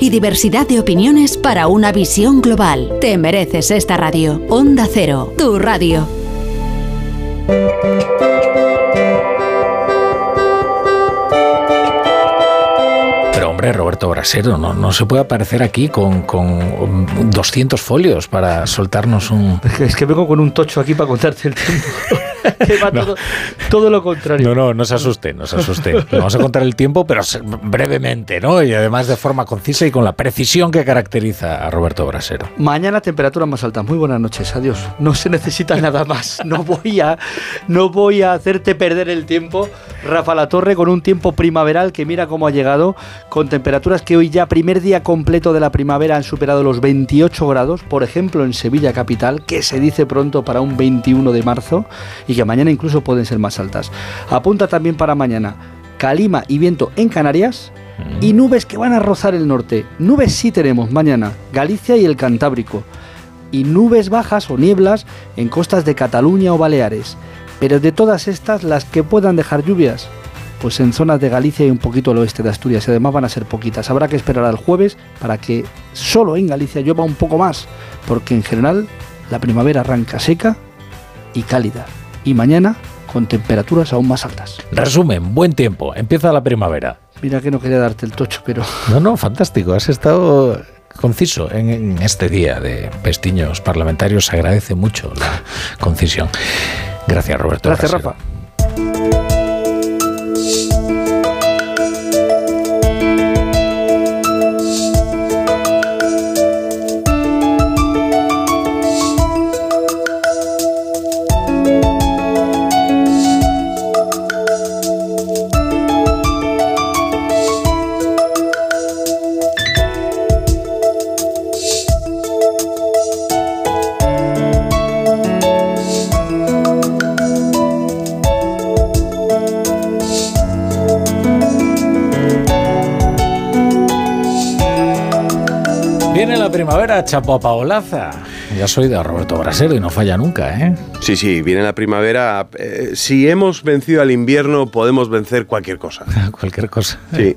[SPEAKER 26] y diversidad de opiniones para una visión global. Te mereces esta radio. Onda Cero, tu radio.
[SPEAKER 1] Pero hombre, Roberto Brasero, no, no se puede aparecer aquí con, con 200 folios para soltarnos un...
[SPEAKER 42] Es que vengo con un tocho aquí para contarte el tiempo. Que va todo, todo lo contrario.
[SPEAKER 1] No, no, no se asuste, no se asuste. Le vamos a contar el tiempo, pero brevemente, ¿no? Y además de forma concisa y con la precisión que caracteriza a Roberto Brasero.
[SPEAKER 42] Mañana temperaturas más altas. Muy buenas noches, adiós. No se necesita nada más. No voy a, no voy a hacerte perder el tiempo. Rafa La Torre con un tiempo primaveral que mira cómo ha llegado, con temperaturas que hoy ya primer día completo de la primavera han superado los 28 grados, por ejemplo en Sevilla capital, que se dice pronto para un 21 de marzo y que mañana incluso pueden ser más altas. Apunta también para mañana calima y viento en Canarias y nubes que van a rozar el norte. Nubes sí tenemos mañana, Galicia y el Cantábrico. Y nubes bajas o nieblas en costas de Cataluña o Baleares. Pero de todas estas, las que puedan dejar lluvias, pues en zonas de Galicia y un poquito al oeste de Asturias. Y además van a ser poquitas. Habrá que esperar al jueves para que solo en Galicia llueva un poco más. Porque en general la primavera arranca seca y cálida. Y mañana con temperaturas aún más altas.
[SPEAKER 1] Resumen, buen tiempo, empieza la primavera.
[SPEAKER 42] Mira que no quería darte el tocho, pero...
[SPEAKER 1] No, no, fantástico, has estado conciso en, este día de pestiños parlamentarios. Se agradece mucho la concisión. Gracias, Roberto.
[SPEAKER 42] Gracias. Rafa.
[SPEAKER 1] Primavera, Chapo Paolaza. Ya soy de Roberto Brasero y no falla nunca, ¿eh?
[SPEAKER 43] Sí, sí, viene la primavera. Eh, si hemos vencido al invierno, podemos vencer cualquier cosa.
[SPEAKER 1] Cualquier cosa.
[SPEAKER 43] Sí.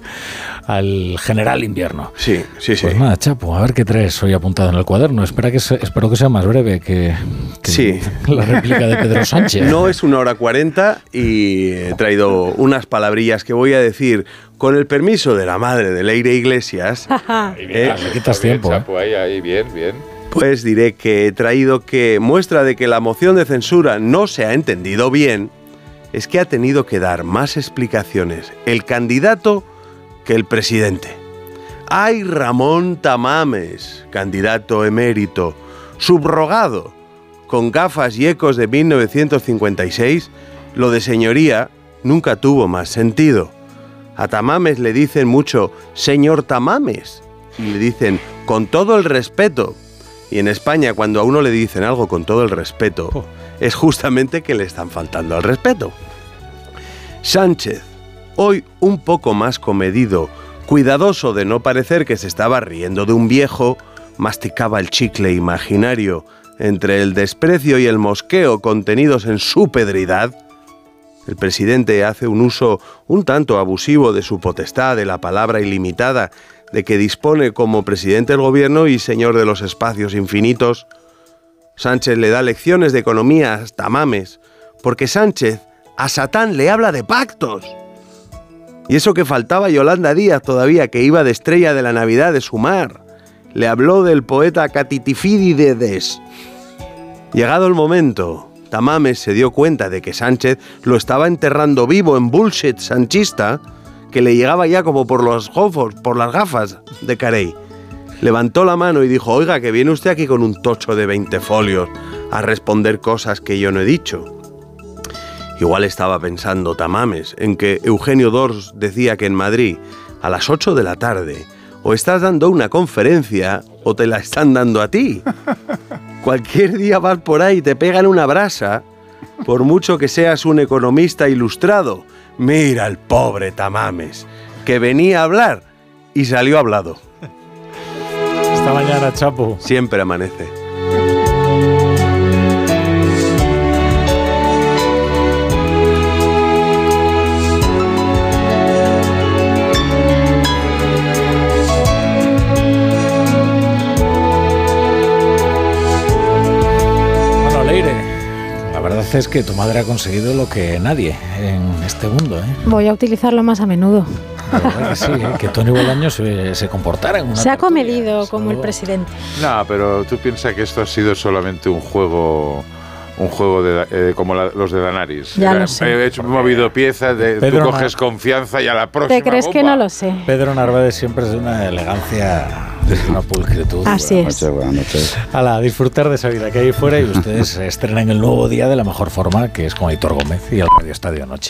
[SPEAKER 1] Al general invierno.
[SPEAKER 43] Sí, sí, sí.
[SPEAKER 1] Pues nada, Chapo, a ver qué traes hoy apuntado en el cuaderno. Espera que se- espero que sea más breve que, que
[SPEAKER 43] Sí.
[SPEAKER 1] la réplica de Pedro Sánchez.
[SPEAKER 43] No es una hora cuarenta y he traído unas palabrillas que voy a decir con el permiso de la madre de Leire Iglesias. ¿eh?
[SPEAKER 1] le quitas tiempo, ¿eh?
[SPEAKER 4] Chapo, ahí, ahí, bien, bien.
[SPEAKER 43] Pues diré que he traído que muestra de que la moción de censura no se ha entendido bien es que ha tenido que dar más explicaciones el candidato que el presidente. Ay, Ramón Tamames, candidato emérito, subrogado, con gafas y ecos de 1956, lo de señoría nunca tuvo más sentido. A Tamames le dicen mucho, señor Tamames, y le dicen, con todo el respeto. Y en España, cuando a uno le dicen algo con todo el respeto, es justamente que le están faltando al respeto. Sánchez, hoy un poco más comedido, cuidadoso de no parecer que se estaba riendo de un viejo, masticaba el chicle imaginario entre el desprecio y el mosqueo contenidos en su pedridad. El presidente hace un uso un tanto abusivo de su potestad, de la palabra ilimitada, de que dispone como presidente del gobierno y señor de los espacios infinitos. Sánchez le da lecciones de economía hasta mames, porque Sánchez a Satán le habla de pactos. Y eso que faltaba Yolanda Díaz todavía, que iba de estrella de la Navidad de su mar. Le habló del poeta Catitifídides. Llegado el momento, Tamames se dio cuenta de que Sánchez lo estaba enterrando vivo en bullshit sanchista, que le llegaba ya como por los gofos, por las gafas de Carey. Levantó la mano y dijo, oiga, que viene usted aquí con un tocho de 20 folios a responder cosas que yo no he dicho. Igual estaba pensando Tamames en que Eugenio Dors decía que en Madrid, a las 8 de la tarde, o estás dando una conferencia o te la están dando a ti. Cualquier día vas por ahí y te pegan una brasa, por mucho que seas un economista ilustrado. Mira el pobre Tamames, que venía a hablar y salió hablado.
[SPEAKER 1] Hasta mañana, Chapo.
[SPEAKER 43] Siempre amanece.
[SPEAKER 1] Verdad es que tu madre ha conseguido lo que nadie en este mundo, ¿eh?
[SPEAKER 3] Voy a utilizarlo más a menudo.
[SPEAKER 1] Que sí, ¿eh? que Tony Bolaño se, se comportara en una
[SPEAKER 3] Se ha
[SPEAKER 1] tertulia.
[SPEAKER 3] comedido como el presidente.
[SPEAKER 4] No, pero tú piensas que esto ha sido solamente un juego un juego de, eh, como la- los de Danaris.
[SPEAKER 3] Ya
[SPEAKER 4] Era,
[SPEAKER 3] lo sé.
[SPEAKER 4] He hecho, movido piezas, de,
[SPEAKER 1] Pedro
[SPEAKER 4] tú coges confianza y a la próxima
[SPEAKER 3] ¿Te crees que
[SPEAKER 4] bomba.
[SPEAKER 3] no lo sé?
[SPEAKER 1] Pedro Narváez siempre es de una elegancia, de una pulcritud.
[SPEAKER 3] Así
[SPEAKER 36] Buenas
[SPEAKER 3] es.
[SPEAKER 36] noches, buenas noches.
[SPEAKER 1] A disfrutar de esa vida que hay fuera y ustedes estrenan el nuevo día de la mejor forma, que es con Aitor Gómez y el Radio Estadio Noche.